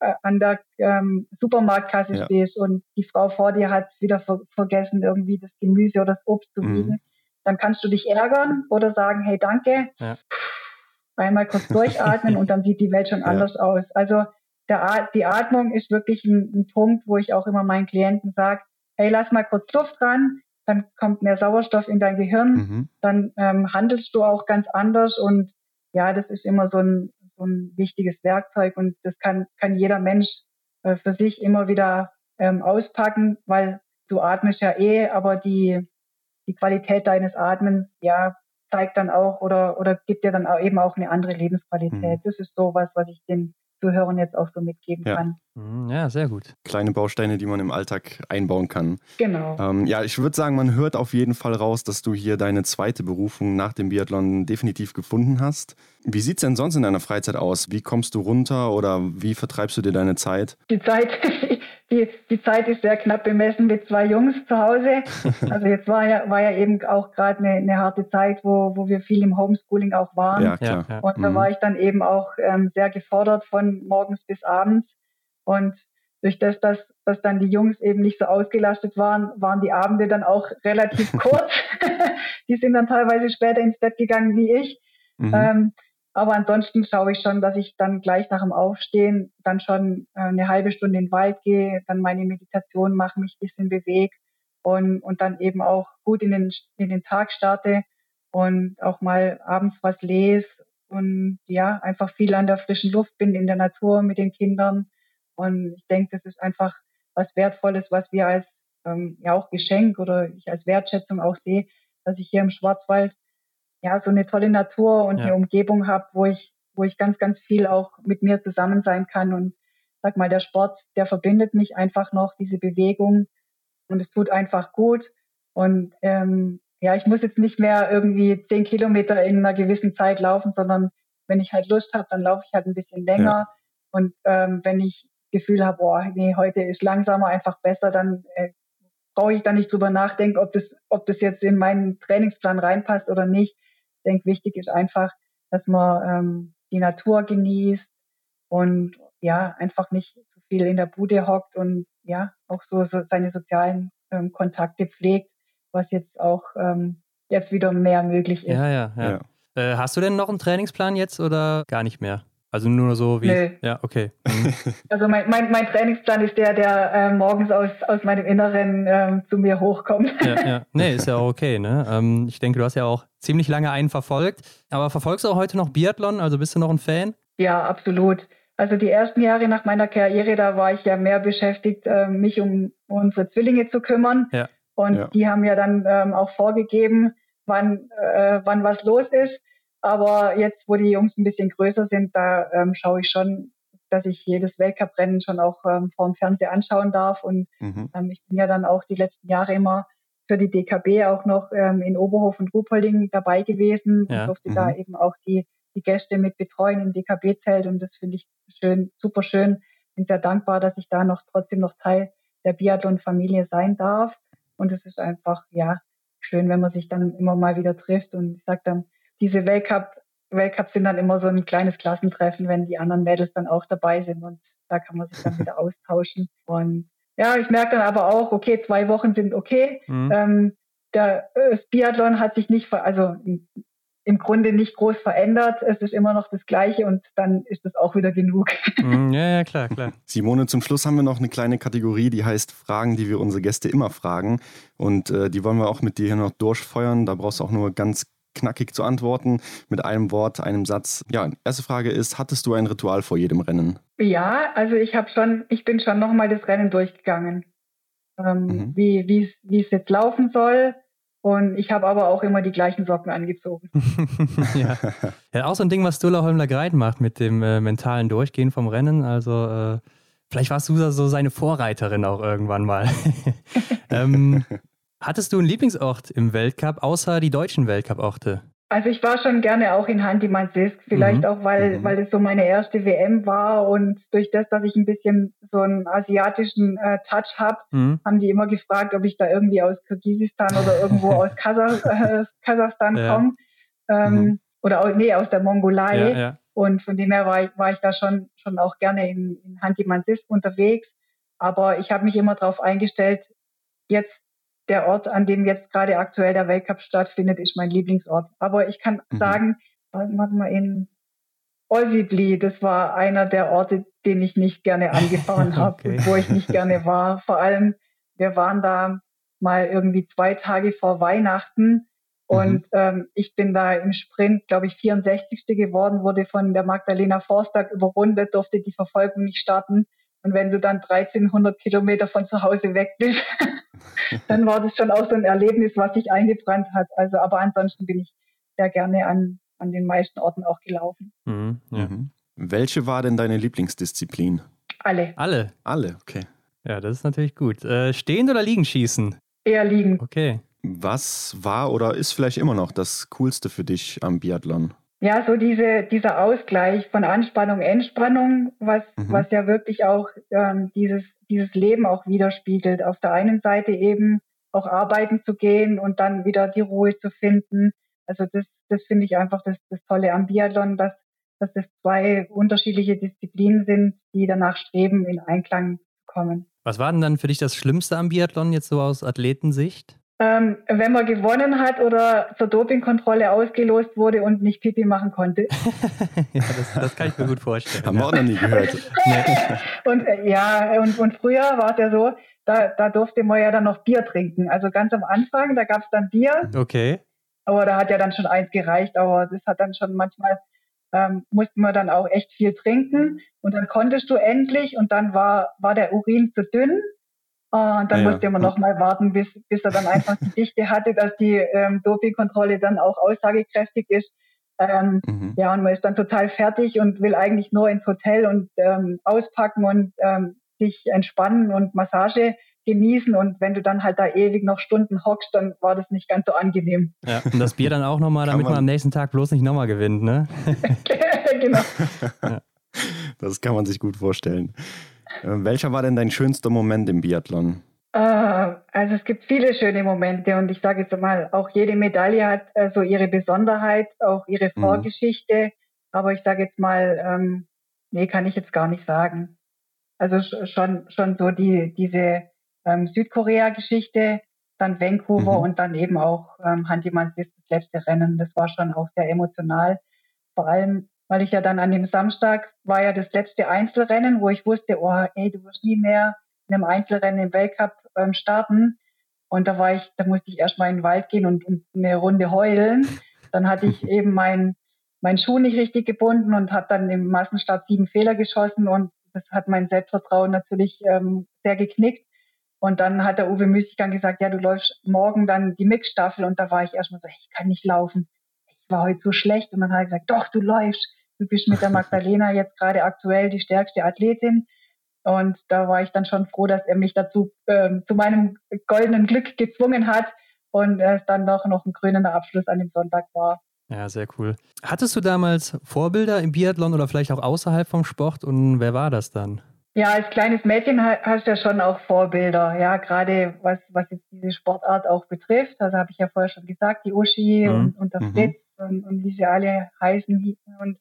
äh, an der ähm, Supermarktkasse ja. stehst und die Frau vor dir hat wieder ver vergessen, irgendwie das Gemüse oder das Obst zu wiegen, mhm. dann kannst du dich ärgern oder sagen, hey, danke. Ja einmal kurz durchatmen und dann sieht die Welt schon ja. anders aus. Also der, die Atmung ist wirklich ein, ein, Punkt, wo ich auch immer meinen Klienten sage, hey, lass mal kurz Luft ran, dann kommt mehr Sauerstoff in dein Gehirn, mhm. dann ähm, handelst du auch ganz anders und ja, das ist immer so ein, so ein wichtiges Werkzeug und das kann, kann jeder Mensch äh, für sich immer wieder ähm, auspacken, weil du atmest ja eh, aber die, die Qualität deines Atmens, ja, zeigt dann auch oder, oder gibt dir dann auch eben auch eine andere Lebensqualität. Mhm. Das ist so was, was ich den Zuhörern jetzt auch so mitgeben ja. kann. Mhm, ja, sehr gut. Kleine Bausteine, die man im Alltag einbauen kann. Genau. Ähm, ja, ich würde sagen, man hört auf jeden Fall raus, dass du hier deine zweite Berufung nach dem Biathlon definitiv gefunden hast. Wie sieht es denn sonst in deiner Freizeit aus? Wie kommst du runter oder wie vertreibst du dir deine Zeit? Die Zeit, die, die Zeit ist sehr knapp bemessen mit zwei Jungs zu Hause. Also jetzt war ja, war ja eben auch gerade eine, eine harte Zeit, wo, wo wir viel im Homeschooling auch waren. Ja, klar. Und da mhm. war ich dann eben auch ähm, sehr gefordert von morgens bis abends. Und durch das, dass, dass dann die Jungs eben nicht so ausgelastet waren, waren die Abende dann auch relativ kurz. die sind dann teilweise später ins Bett gegangen wie ich. Mhm. Ähm, aber ansonsten schaue ich schon, dass ich dann gleich nach dem Aufstehen dann schon äh, eine halbe Stunde in den Wald gehe, dann meine Meditation mache, mich ein bisschen bewege und, und dann eben auch gut in den, in den Tag starte und auch mal abends was lese und ja, einfach viel an der frischen Luft bin, in der Natur mit den Kindern. Und ich denke, das ist einfach was Wertvolles, was wir als ähm, ja auch Geschenk oder ich als Wertschätzung auch sehe, dass ich hier im Schwarzwald ja so eine tolle Natur und ja. eine Umgebung habe, wo ich wo ich ganz ganz viel auch mit mir zusammen sein kann und sag mal der Sport, der verbindet mich einfach noch diese Bewegung und es tut einfach gut und ähm, ja ich muss jetzt nicht mehr irgendwie zehn Kilometer in einer gewissen Zeit laufen, sondern wenn ich halt Lust habe, dann laufe ich halt ein bisschen länger ja. und ähm, wenn ich Gefühl habe, boah, nee, heute ist langsamer einfach besser, dann äh, brauche ich da nicht drüber nachdenken, ob das, ob das jetzt in meinen Trainingsplan reinpasst oder nicht. Ich denke, wichtig ist einfach, dass man ähm, die Natur genießt und ja, einfach nicht zu viel in der Bude hockt und ja, auch so, so seine sozialen ähm, Kontakte pflegt, was jetzt auch ähm, jetzt wieder mehr möglich ist. Ja, ja, ja. ja. Äh, hast du denn noch einen Trainingsplan jetzt oder gar nicht mehr? Also nur so wie. Nee. Ja, okay. Mhm. Also mein, mein, mein Trainingsplan ist der, der äh, morgens aus, aus meinem Inneren ähm, zu mir hochkommt. Ja, ja. Nee, ist ja auch okay, ne? Ähm, ich denke, du hast ja auch ziemlich lange einen verfolgt. Aber verfolgst du auch heute noch Biathlon? Also bist du noch ein Fan? Ja, absolut. Also die ersten Jahre nach meiner Karriere, da war ich ja mehr beschäftigt, äh, mich um unsere Zwillinge zu kümmern. Ja. Und ja. die haben ja dann ähm, auch vorgegeben, wann, äh, wann was los ist. Aber jetzt, wo die Jungs ein bisschen größer sind, da ähm, schaue ich schon, dass ich jedes Weltcuprennen schon auch ähm, vor dem Fernseher anschauen darf. Und mhm. ähm, ich bin ja dann auch die letzten Jahre immer für die DKB auch noch ähm, in Oberhof und Ruhpolding dabei gewesen ja. und durfte mhm. da eben auch die, die Gäste mit betreuen im DKB-Zelt. Und das finde ich schön, super schön. Bin sehr dankbar, dass ich da noch trotzdem noch Teil der Biathlon-Familie sein darf. Und es ist einfach, ja, schön, wenn man sich dann immer mal wieder trifft. Und ich sage dann, diese Weltcup, Weltcups sind dann immer so ein kleines Klassentreffen, wenn die anderen Mädels dann auch dabei sind und da kann man sich dann wieder austauschen. Und ja, ich merke dann aber auch, okay, zwei Wochen sind okay. Mhm. Ähm, der äh, Biathlon hat sich nicht, also im Grunde nicht groß verändert. Es ist immer noch das Gleiche und dann ist es auch wieder genug. Mhm, ja, ja, klar, klar. Simone, zum Schluss haben wir noch eine kleine Kategorie, die heißt Fragen, die wir unsere Gäste immer fragen. Und äh, die wollen wir auch mit dir hier noch durchfeuern. Da brauchst du auch nur ganz knackig zu antworten mit einem Wort, einem Satz. Ja, erste Frage ist, hattest du ein Ritual vor jedem Rennen? Ja, also ich habe schon, ich bin schon nochmal das Rennen durchgegangen. Ähm, mhm. Wie es jetzt laufen soll. Und ich habe aber auch immer die gleichen Socken angezogen. ja. ja, auch so ein Ding, was Dula Holmler Greit macht mit dem äh, mentalen Durchgehen vom Rennen. Also äh, vielleicht warst du so seine Vorreiterin auch irgendwann mal. ähm, Hattest du einen Lieblingsort im Weltcup, außer die deutschen Weltcup-Orte? Also ich war schon gerne auch in Handy-Mansisk, vielleicht mhm. auch, weil, mhm. weil es so meine erste WM war und durch das, dass ich ein bisschen so einen asiatischen äh, Touch habe, mhm. haben die immer gefragt, ob ich da irgendwie aus Kirgisistan oder irgendwo aus Kasach, äh, Kasachstan ja. komme. Ähm, mhm. Oder auch, nee, aus der Mongolei. Ja, ja. Und von dem her war ich, war ich da schon, schon auch gerne in, in Handy-Mansisk unterwegs. Aber ich habe mich immer darauf eingestellt, jetzt der Ort, an dem jetzt gerade aktuell der Weltcup stattfindet, ist mein Lieblingsort. Aber ich kann mhm. sagen, warte mal in Olsibli, das war einer der Orte, den ich nicht gerne angefahren habe, okay. wo ich nicht gerne war. Vor allem, wir waren da mal irgendwie zwei Tage vor Weihnachten und mhm. ähm, ich bin da im Sprint, glaube ich, 64. geworden, wurde von der Magdalena Forstag überrundet, durfte die Verfolgung nicht starten. Und wenn du dann 1300 Kilometer von zu Hause weg bist, dann war das schon auch so ein Erlebnis, was sich eingebrannt hat. Also, aber ansonsten bin ich sehr gerne an, an den meisten Orten auch gelaufen. Mhm, ja. mhm. Welche war denn deine Lieblingsdisziplin? Alle. Alle? Alle, okay. Ja, das ist natürlich gut. Äh, stehen oder liegen schießen? Eher liegen. Okay. Was war oder ist vielleicht immer noch das Coolste für dich am Biathlon? Ja, so diese, dieser Ausgleich von Anspannung, Entspannung, was, mhm. was ja wirklich auch ähm, dieses, dieses Leben auch widerspiegelt. Auf der einen Seite eben auch arbeiten zu gehen und dann wieder die Ruhe zu finden. Also das, das finde ich einfach das, das Tolle am Biathlon, dass, dass das zwei unterschiedliche Disziplinen sind, die danach streben, in Einklang zu kommen. Was war denn dann für dich das Schlimmste am Biathlon jetzt so aus Athletensicht? Ähm, wenn man gewonnen hat oder zur Dopingkontrolle ausgelost wurde und nicht Pipi machen konnte. ja, das, das, kann ich mir gut vorstellen. Haben wir auch noch nie gehört. und äh, ja, und, und früher war es ja so, da, da durfte man ja dann noch Bier trinken. Also ganz am Anfang, da gab es dann Bier. Okay. Aber da hat ja dann schon eins gereicht, aber das hat dann schon manchmal, ähm, musste man dann auch echt viel trinken und dann konntest du endlich und dann war, war der Urin zu dünn und dann ah, musste man noch mal warten, bis, bis er dann einfach die Dichte hatte, dass die ähm, Dopingkontrolle dann auch aussagekräftig ist. Ähm, mhm. Ja, und man ist dann total fertig und will eigentlich nur ins Hotel und ähm, auspacken und ähm, sich entspannen und Massage genießen. Und wenn du dann halt da ewig noch Stunden hockst, dann war das nicht ganz so angenehm. Ja, und das Bier dann auch nochmal, damit man, man, am nächsten Tag bloß nicht nochmal gewinnt, ne? genau. ja. Das kann man sich gut vorstellen. Äh, welcher war denn dein schönster Moment im Biathlon? Äh, also es gibt viele schöne Momente und ich sage jetzt mal, auch jede Medaille hat so also ihre Besonderheit, auch ihre mhm. Vorgeschichte. Mhm. Aber ich sage jetzt mal, ähm, nee, kann ich jetzt gar nicht sagen. Also schon schon so die diese ähm, Südkorea-Geschichte, dann Vancouver mhm. und dann eben auch ähm, Handimanns das letzte Rennen. Das war schon auch sehr emotional. Vor allem, weil ich ja dann an dem Samstag war ja das letzte Einzelrennen, wo ich wusste, oh, ey, du wirst nie mehr in einem Einzelrennen im Weltcup ähm, starten. Und da war ich, da musste ich erstmal in den Wald gehen und, und eine Runde heulen. Dann hatte ich eben mein, mein Schuh nicht richtig gebunden und habe dann im Massenstart sieben Fehler geschossen und das hat mein Selbstvertrauen natürlich ähm, sehr geknickt. Und dann hat der Uwe Müßiggang gesagt, ja, du läufst morgen dann die Mixstaffel. Und da war ich erstmal so, ich kann nicht laufen. Ich war heute so schlecht. Und dann hat er gesagt, doch, du läufst. Bist mit der Magdalena jetzt gerade aktuell die stärkste Athletin. Und da war ich dann schon froh, dass er mich dazu ähm, zu meinem goldenen Glück gezwungen hat und es dann doch noch ein krönender Abschluss an dem Sonntag war. Ja, sehr cool. Hattest du damals Vorbilder im Biathlon oder vielleicht auch außerhalb vom Sport und wer war das dann? Ja, als kleines Mädchen hast du ja schon auch Vorbilder, ja, gerade was, was jetzt diese Sportart auch betrifft. Also habe ich ja vorher schon gesagt, die Uschi mhm. und, und der mhm. Fritz und, und wie sie alle heißen. Und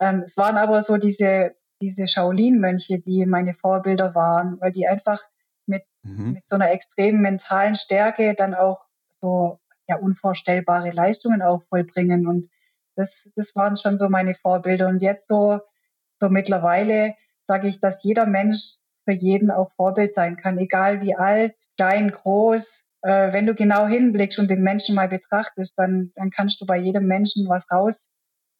ähm, es waren aber so diese, diese Shaolin-Mönche, die meine Vorbilder waren, weil die einfach mit, mhm. mit so einer extremen mentalen Stärke dann auch so ja unvorstellbare Leistungen auch vollbringen. Und das, das waren schon so meine Vorbilder. Und jetzt so, so mittlerweile sage ich, dass jeder Mensch für jeden auch Vorbild sein kann, egal wie alt, klein, groß. Äh, wenn du genau hinblickst und den Menschen mal betrachtest, dann, dann kannst du bei jedem Menschen was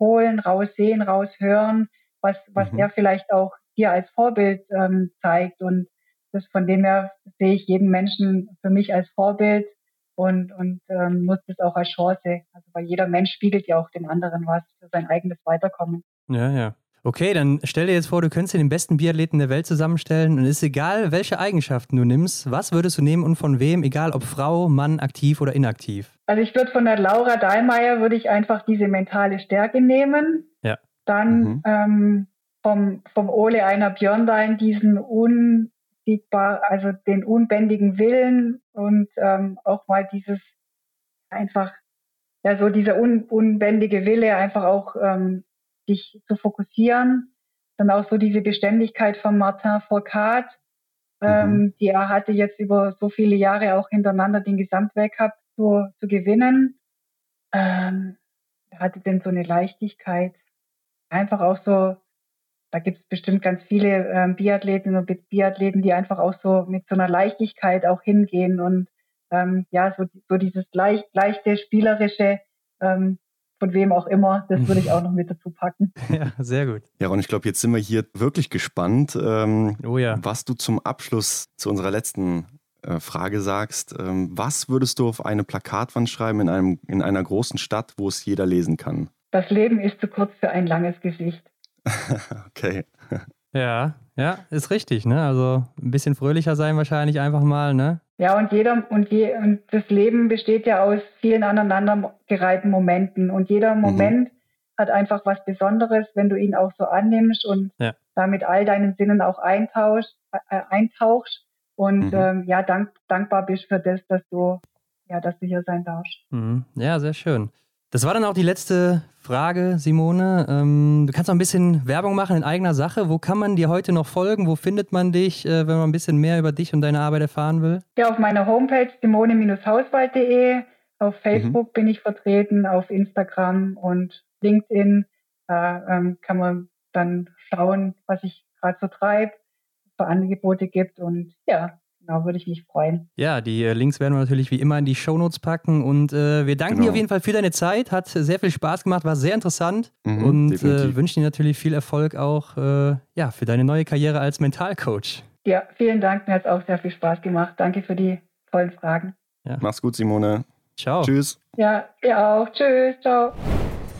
rausholen, raussehen, raushören, was, was mhm. er vielleicht auch dir als Vorbild ähm, zeigt. Und das von dem her sehe ich jeden Menschen für mich als Vorbild und, und ähm, nutze es auch als Chance. Also weil jeder Mensch spiegelt ja auch dem anderen was für sein eigenes Weiterkommen. Ja, ja. Okay, dann stell dir jetzt vor, du könntest dir den besten Biathleten der Welt zusammenstellen und es ist egal, welche Eigenschaften du nimmst, was würdest du nehmen und von wem, egal ob Frau, Mann, aktiv oder inaktiv? Also ich würde von der Laura Dahlmeier würde ich einfach diese mentale Stärke nehmen. Ja. Dann mhm. ähm, vom, vom Ole einer Björnwein diesen unsiegbar, also den unbändigen Willen und ähm, auch mal dieses einfach, ja so dieser un, unbändige Wille einfach auch ähm, sich zu fokussieren. Dann auch so diese Beständigkeit von Martin Fourcade, ähm, mhm. die er hatte jetzt über so viele Jahre auch hintereinander den Gesamtweltcup zu, zu gewinnen. Ähm, er hatte denn so eine Leichtigkeit. Einfach auch so, da gibt es bestimmt ganz viele ähm, Biathletinnen und Biathleten, die einfach auch so mit so einer Leichtigkeit auch hingehen und ähm, ja, so, so dieses leicht, leichte, spielerische, ähm, von wem auch immer, das würde ich auch noch mit dazu packen. Ja, sehr gut. Ja, und ich glaube, jetzt sind wir hier wirklich gespannt, ähm, oh ja. was du zum Abschluss zu unserer letzten äh, Frage sagst. Ähm, was würdest du auf eine Plakatwand schreiben in, einem, in einer großen Stadt, wo es jeder lesen kann? Das Leben ist zu kurz für ein langes Gesicht. okay. Ja, ja, ist richtig, ne? Also ein bisschen fröhlicher sein wahrscheinlich einfach mal, ne? Ja, und jeder und, je, und das Leben besteht ja aus vielen aneinandergereihten Momenten. Und jeder mhm. Moment mhm. hat einfach was Besonderes, wenn du ihn auch so annimmst und ja. damit all deinen Sinnen auch eintauchst, äh, eintauchst und mhm. ähm, ja, dank, dankbar bist für das, dass du, ja, dass du hier sein darfst. Mhm. Ja, sehr schön. Das war dann auch die letzte Frage, Simone. Ähm, du kannst noch ein bisschen Werbung machen in eigener Sache. Wo kann man dir heute noch folgen? Wo findet man dich, äh, wenn man ein bisschen mehr über dich und deine Arbeit erfahren will? Ja, auf meiner Homepage simone-hauswald.de. Auf Facebook mhm. bin ich vertreten, auf Instagram und LinkedIn. Da ähm, kann man dann schauen, was ich gerade so treibe, für Angebote gibt. Und ja, Genau, würde ich mich freuen. Ja, die äh, Links werden wir natürlich wie immer in die Shownotes packen und äh, wir danken genau. dir auf jeden Fall für deine Zeit. Hat sehr viel Spaß gemacht, war sehr interessant mhm, und äh, wünschen dir natürlich viel Erfolg auch äh, ja, für deine neue Karriere als Mentalcoach. Ja, vielen Dank. Mir hat es auch sehr viel Spaß gemacht. Danke für die tollen Fragen. Ja. Mach's gut, Simone. Ciao. Tschüss. Ja, ihr auch. Tschüss. Ciao.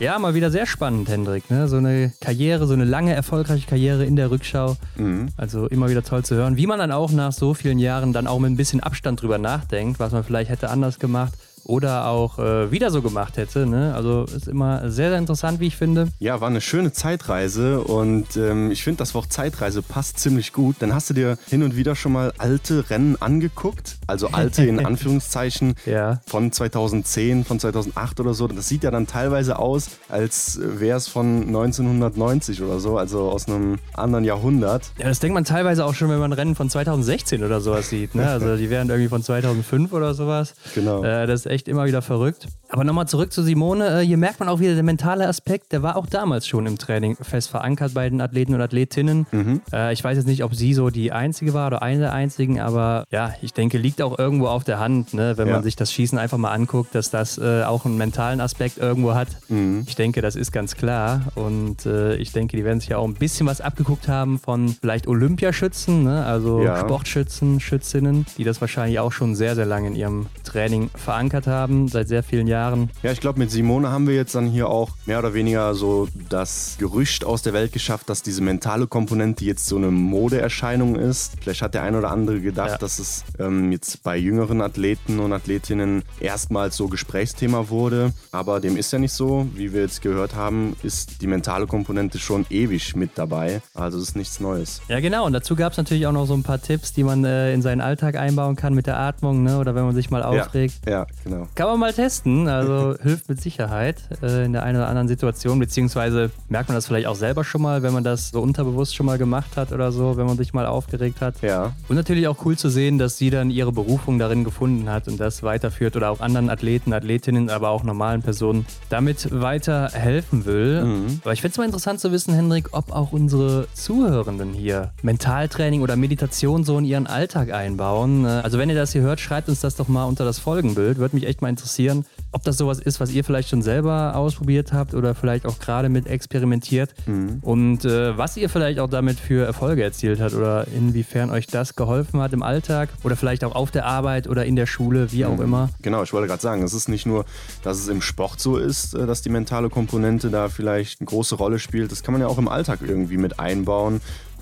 Ja, mal wieder sehr spannend, Hendrik. Ne? So eine Karriere, so eine lange, erfolgreiche Karriere in der Rückschau. Mhm. Also immer wieder toll zu hören, wie man dann auch nach so vielen Jahren dann auch mit ein bisschen Abstand drüber nachdenkt, was man vielleicht hätte anders gemacht oder auch äh, wieder so gemacht hätte. Ne? Also ist immer sehr, sehr interessant, wie ich finde. Ja, war eine schöne Zeitreise und ähm, ich finde, das Wort Zeitreise passt ziemlich gut. Dann hast du dir hin und wieder schon mal alte Rennen angeguckt, also alte in Anführungszeichen ja. von 2010, von 2008 oder so. Das sieht ja dann teilweise aus, als wäre es von 1990 oder so, also aus einem anderen Jahrhundert. Ja, das denkt man teilweise auch schon, wenn man Rennen von 2016 oder sowas sieht. Ne? Also die wären irgendwie von 2005 oder sowas. Genau. Äh, das echt immer wieder verrückt. Aber nochmal zurück zu Simone. Äh, hier merkt man auch wieder der mentale Aspekt, der war auch damals schon im Training fest verankert bei den Athleten und Athletinnen. Mhm. Äh, ich weiß jetzt nicht, ob sie so die einzige war oder eine der einzigen, aber ja, ich denke, liegt auch irgendwo auf der Hand, ne, wenn ja. man sich das Schießen einfach mal anguckt, dass das äh, auch einen mentalen Aspekt irgendwo hat. Mhm. Ich denke, das ist ganz klar. Und äh, ich denke, die werden sich ja auch ein bisschen was abgeguckt haben von vielleicht Olympiaschützen, ne? also ja. Sportschützen, Schützinnen, die das wahrscheinlich auch schon sehr, sehr lange in ihrem Training verankert haben, seit sehr vielen Jahren. Ja, ich glaube, mit Simone haben wir jetzt dann hier auch mehr oder weniger so das Gerücht aus der Welt geschafft, dass diese mentale Komponente jetzt so eine Modeerscheinung ist. Vielleicht hat der ein oder andere gedacht, ja. dass es ähm, jetzt bei jüngeren Athleten und Athletinnen erstmals so Gesprächsthema wurde. Aber dem ist ja nicht so. Wie wir jetzt gehört haben, ist die mentale Komponente schon ewig mit dabei. Also es ist nichts Neues. Ja, genau. Und dazu gab es natürlich auch noch so ein paar Tipps, die man äh, in seinen Alltag einbauen kann mit der Atmung ne? oder wenn man sich mal aufregt. Ja, ja genau. Kann man mal testen. Also hilft mit Sicherheit äh, in der einen oder anderen Situation. Beziehungsweise merkt man das vielleicht auch selber schon mal, wenn man das so unterbewusst schon mal gemacht hat oder so, wenn man sich mal aufgeregt hat. Ja. Und natürlich auch cool zu sehen, dass sie dann ihre Berufung darin gefunden hat und das weiterführt oder auch anderen Athleten, Athletinnen, aber auch normalen Personen damit weiterhelfen will. Mhm. Aber ich finde es mal interessant zu wissen, Hendrik, ob auch unsere Zuhörenden hier Mentaltraining oder Meditation so in ihren Alltag einbauen. Also wenn ihr das hier hört, schreibt uns das doch mal unter das Folgenbild. Würde mich echt mal interessieren, ob das sowas ist, was ihr vielleicht schon selber ausprobiert habt oder vielleicht auch gerade mit experimentiert mhm. und äh, was ihr vielleicht auch damit für Erfolge erzielt habt oder inwiefern euch das geholfen hat im Alltag oder vielleicht auch auf der Arbeit oder in der Schule, wie auch mhm. immer. Genau, ich wollte gerade sagen, es ist nicht nur, dass es im Sport so ist, äh, dass die mentale Komponente da vielleicht eine große Rolle spielt. Das kann man ja auch im Alltag irgendwie mit einbauen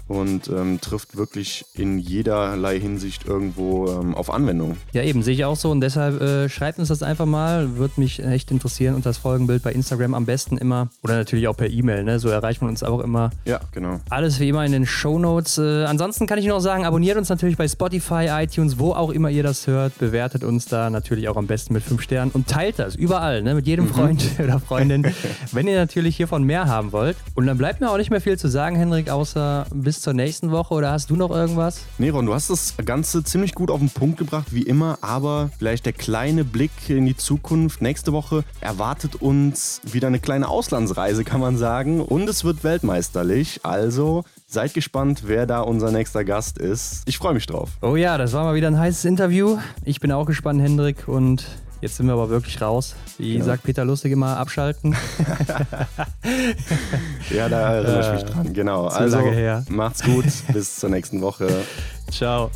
und ähm, trifft wirklich in jederlei Hinsicht irgendwo ähm, auf Anwendung. Ja, eben, sehe ich auch so und deshalb äh, schreibt uns das einfach mal, würde mich echt interessieren und das Folgenbild bei Instagram am besten immer oder natürlich auch per E-Mail, ne? so erreicht man uns auch immer. Ja, genau. Alles wie immer in den Show Notes. Äh, ansonsten kann ich noch sagen, abonniert uns natürlich bei Spotify, iTunes, wo auch immer ihr das hört, bewertet uns da natürlich auch am besten mit 5 Sternen und teilt das überall, ne? mit jedem mhm. Freund oder Freundin, wenn ihr natürlich hiervon mehr haben wollt. Und dann bleibt mir auch nicht mehr viel zu sagen, Henrik, außer bis zur nächsten Woche oder hast du noch irgendwas? Nee, Ron, du hast das Ganze ziemlich gut auf den Punkt gebracht, wie immer, aber vielleicht der kleine Blick in die Zukunft. Nächste Woche erwartet uns wieder eine kleine Auslandsreise, kann man sagen, und es wird weltmeisterlich. Also Seid gespannt, wer da unser nächster Gast ist. Ich freue mich drauf. Oh ja, das war mal wieder ein heißes Interview. Ich bin auch gespannt, Hendrik, und Jetzt sind wir aber wirklich raus. Wie genau. sagt Peter Lustig immer, abschalten. ja, da erinnere ich mich dran. Genau. Zu also, macht's gut. Bis zur nächsten Woche. Ciao.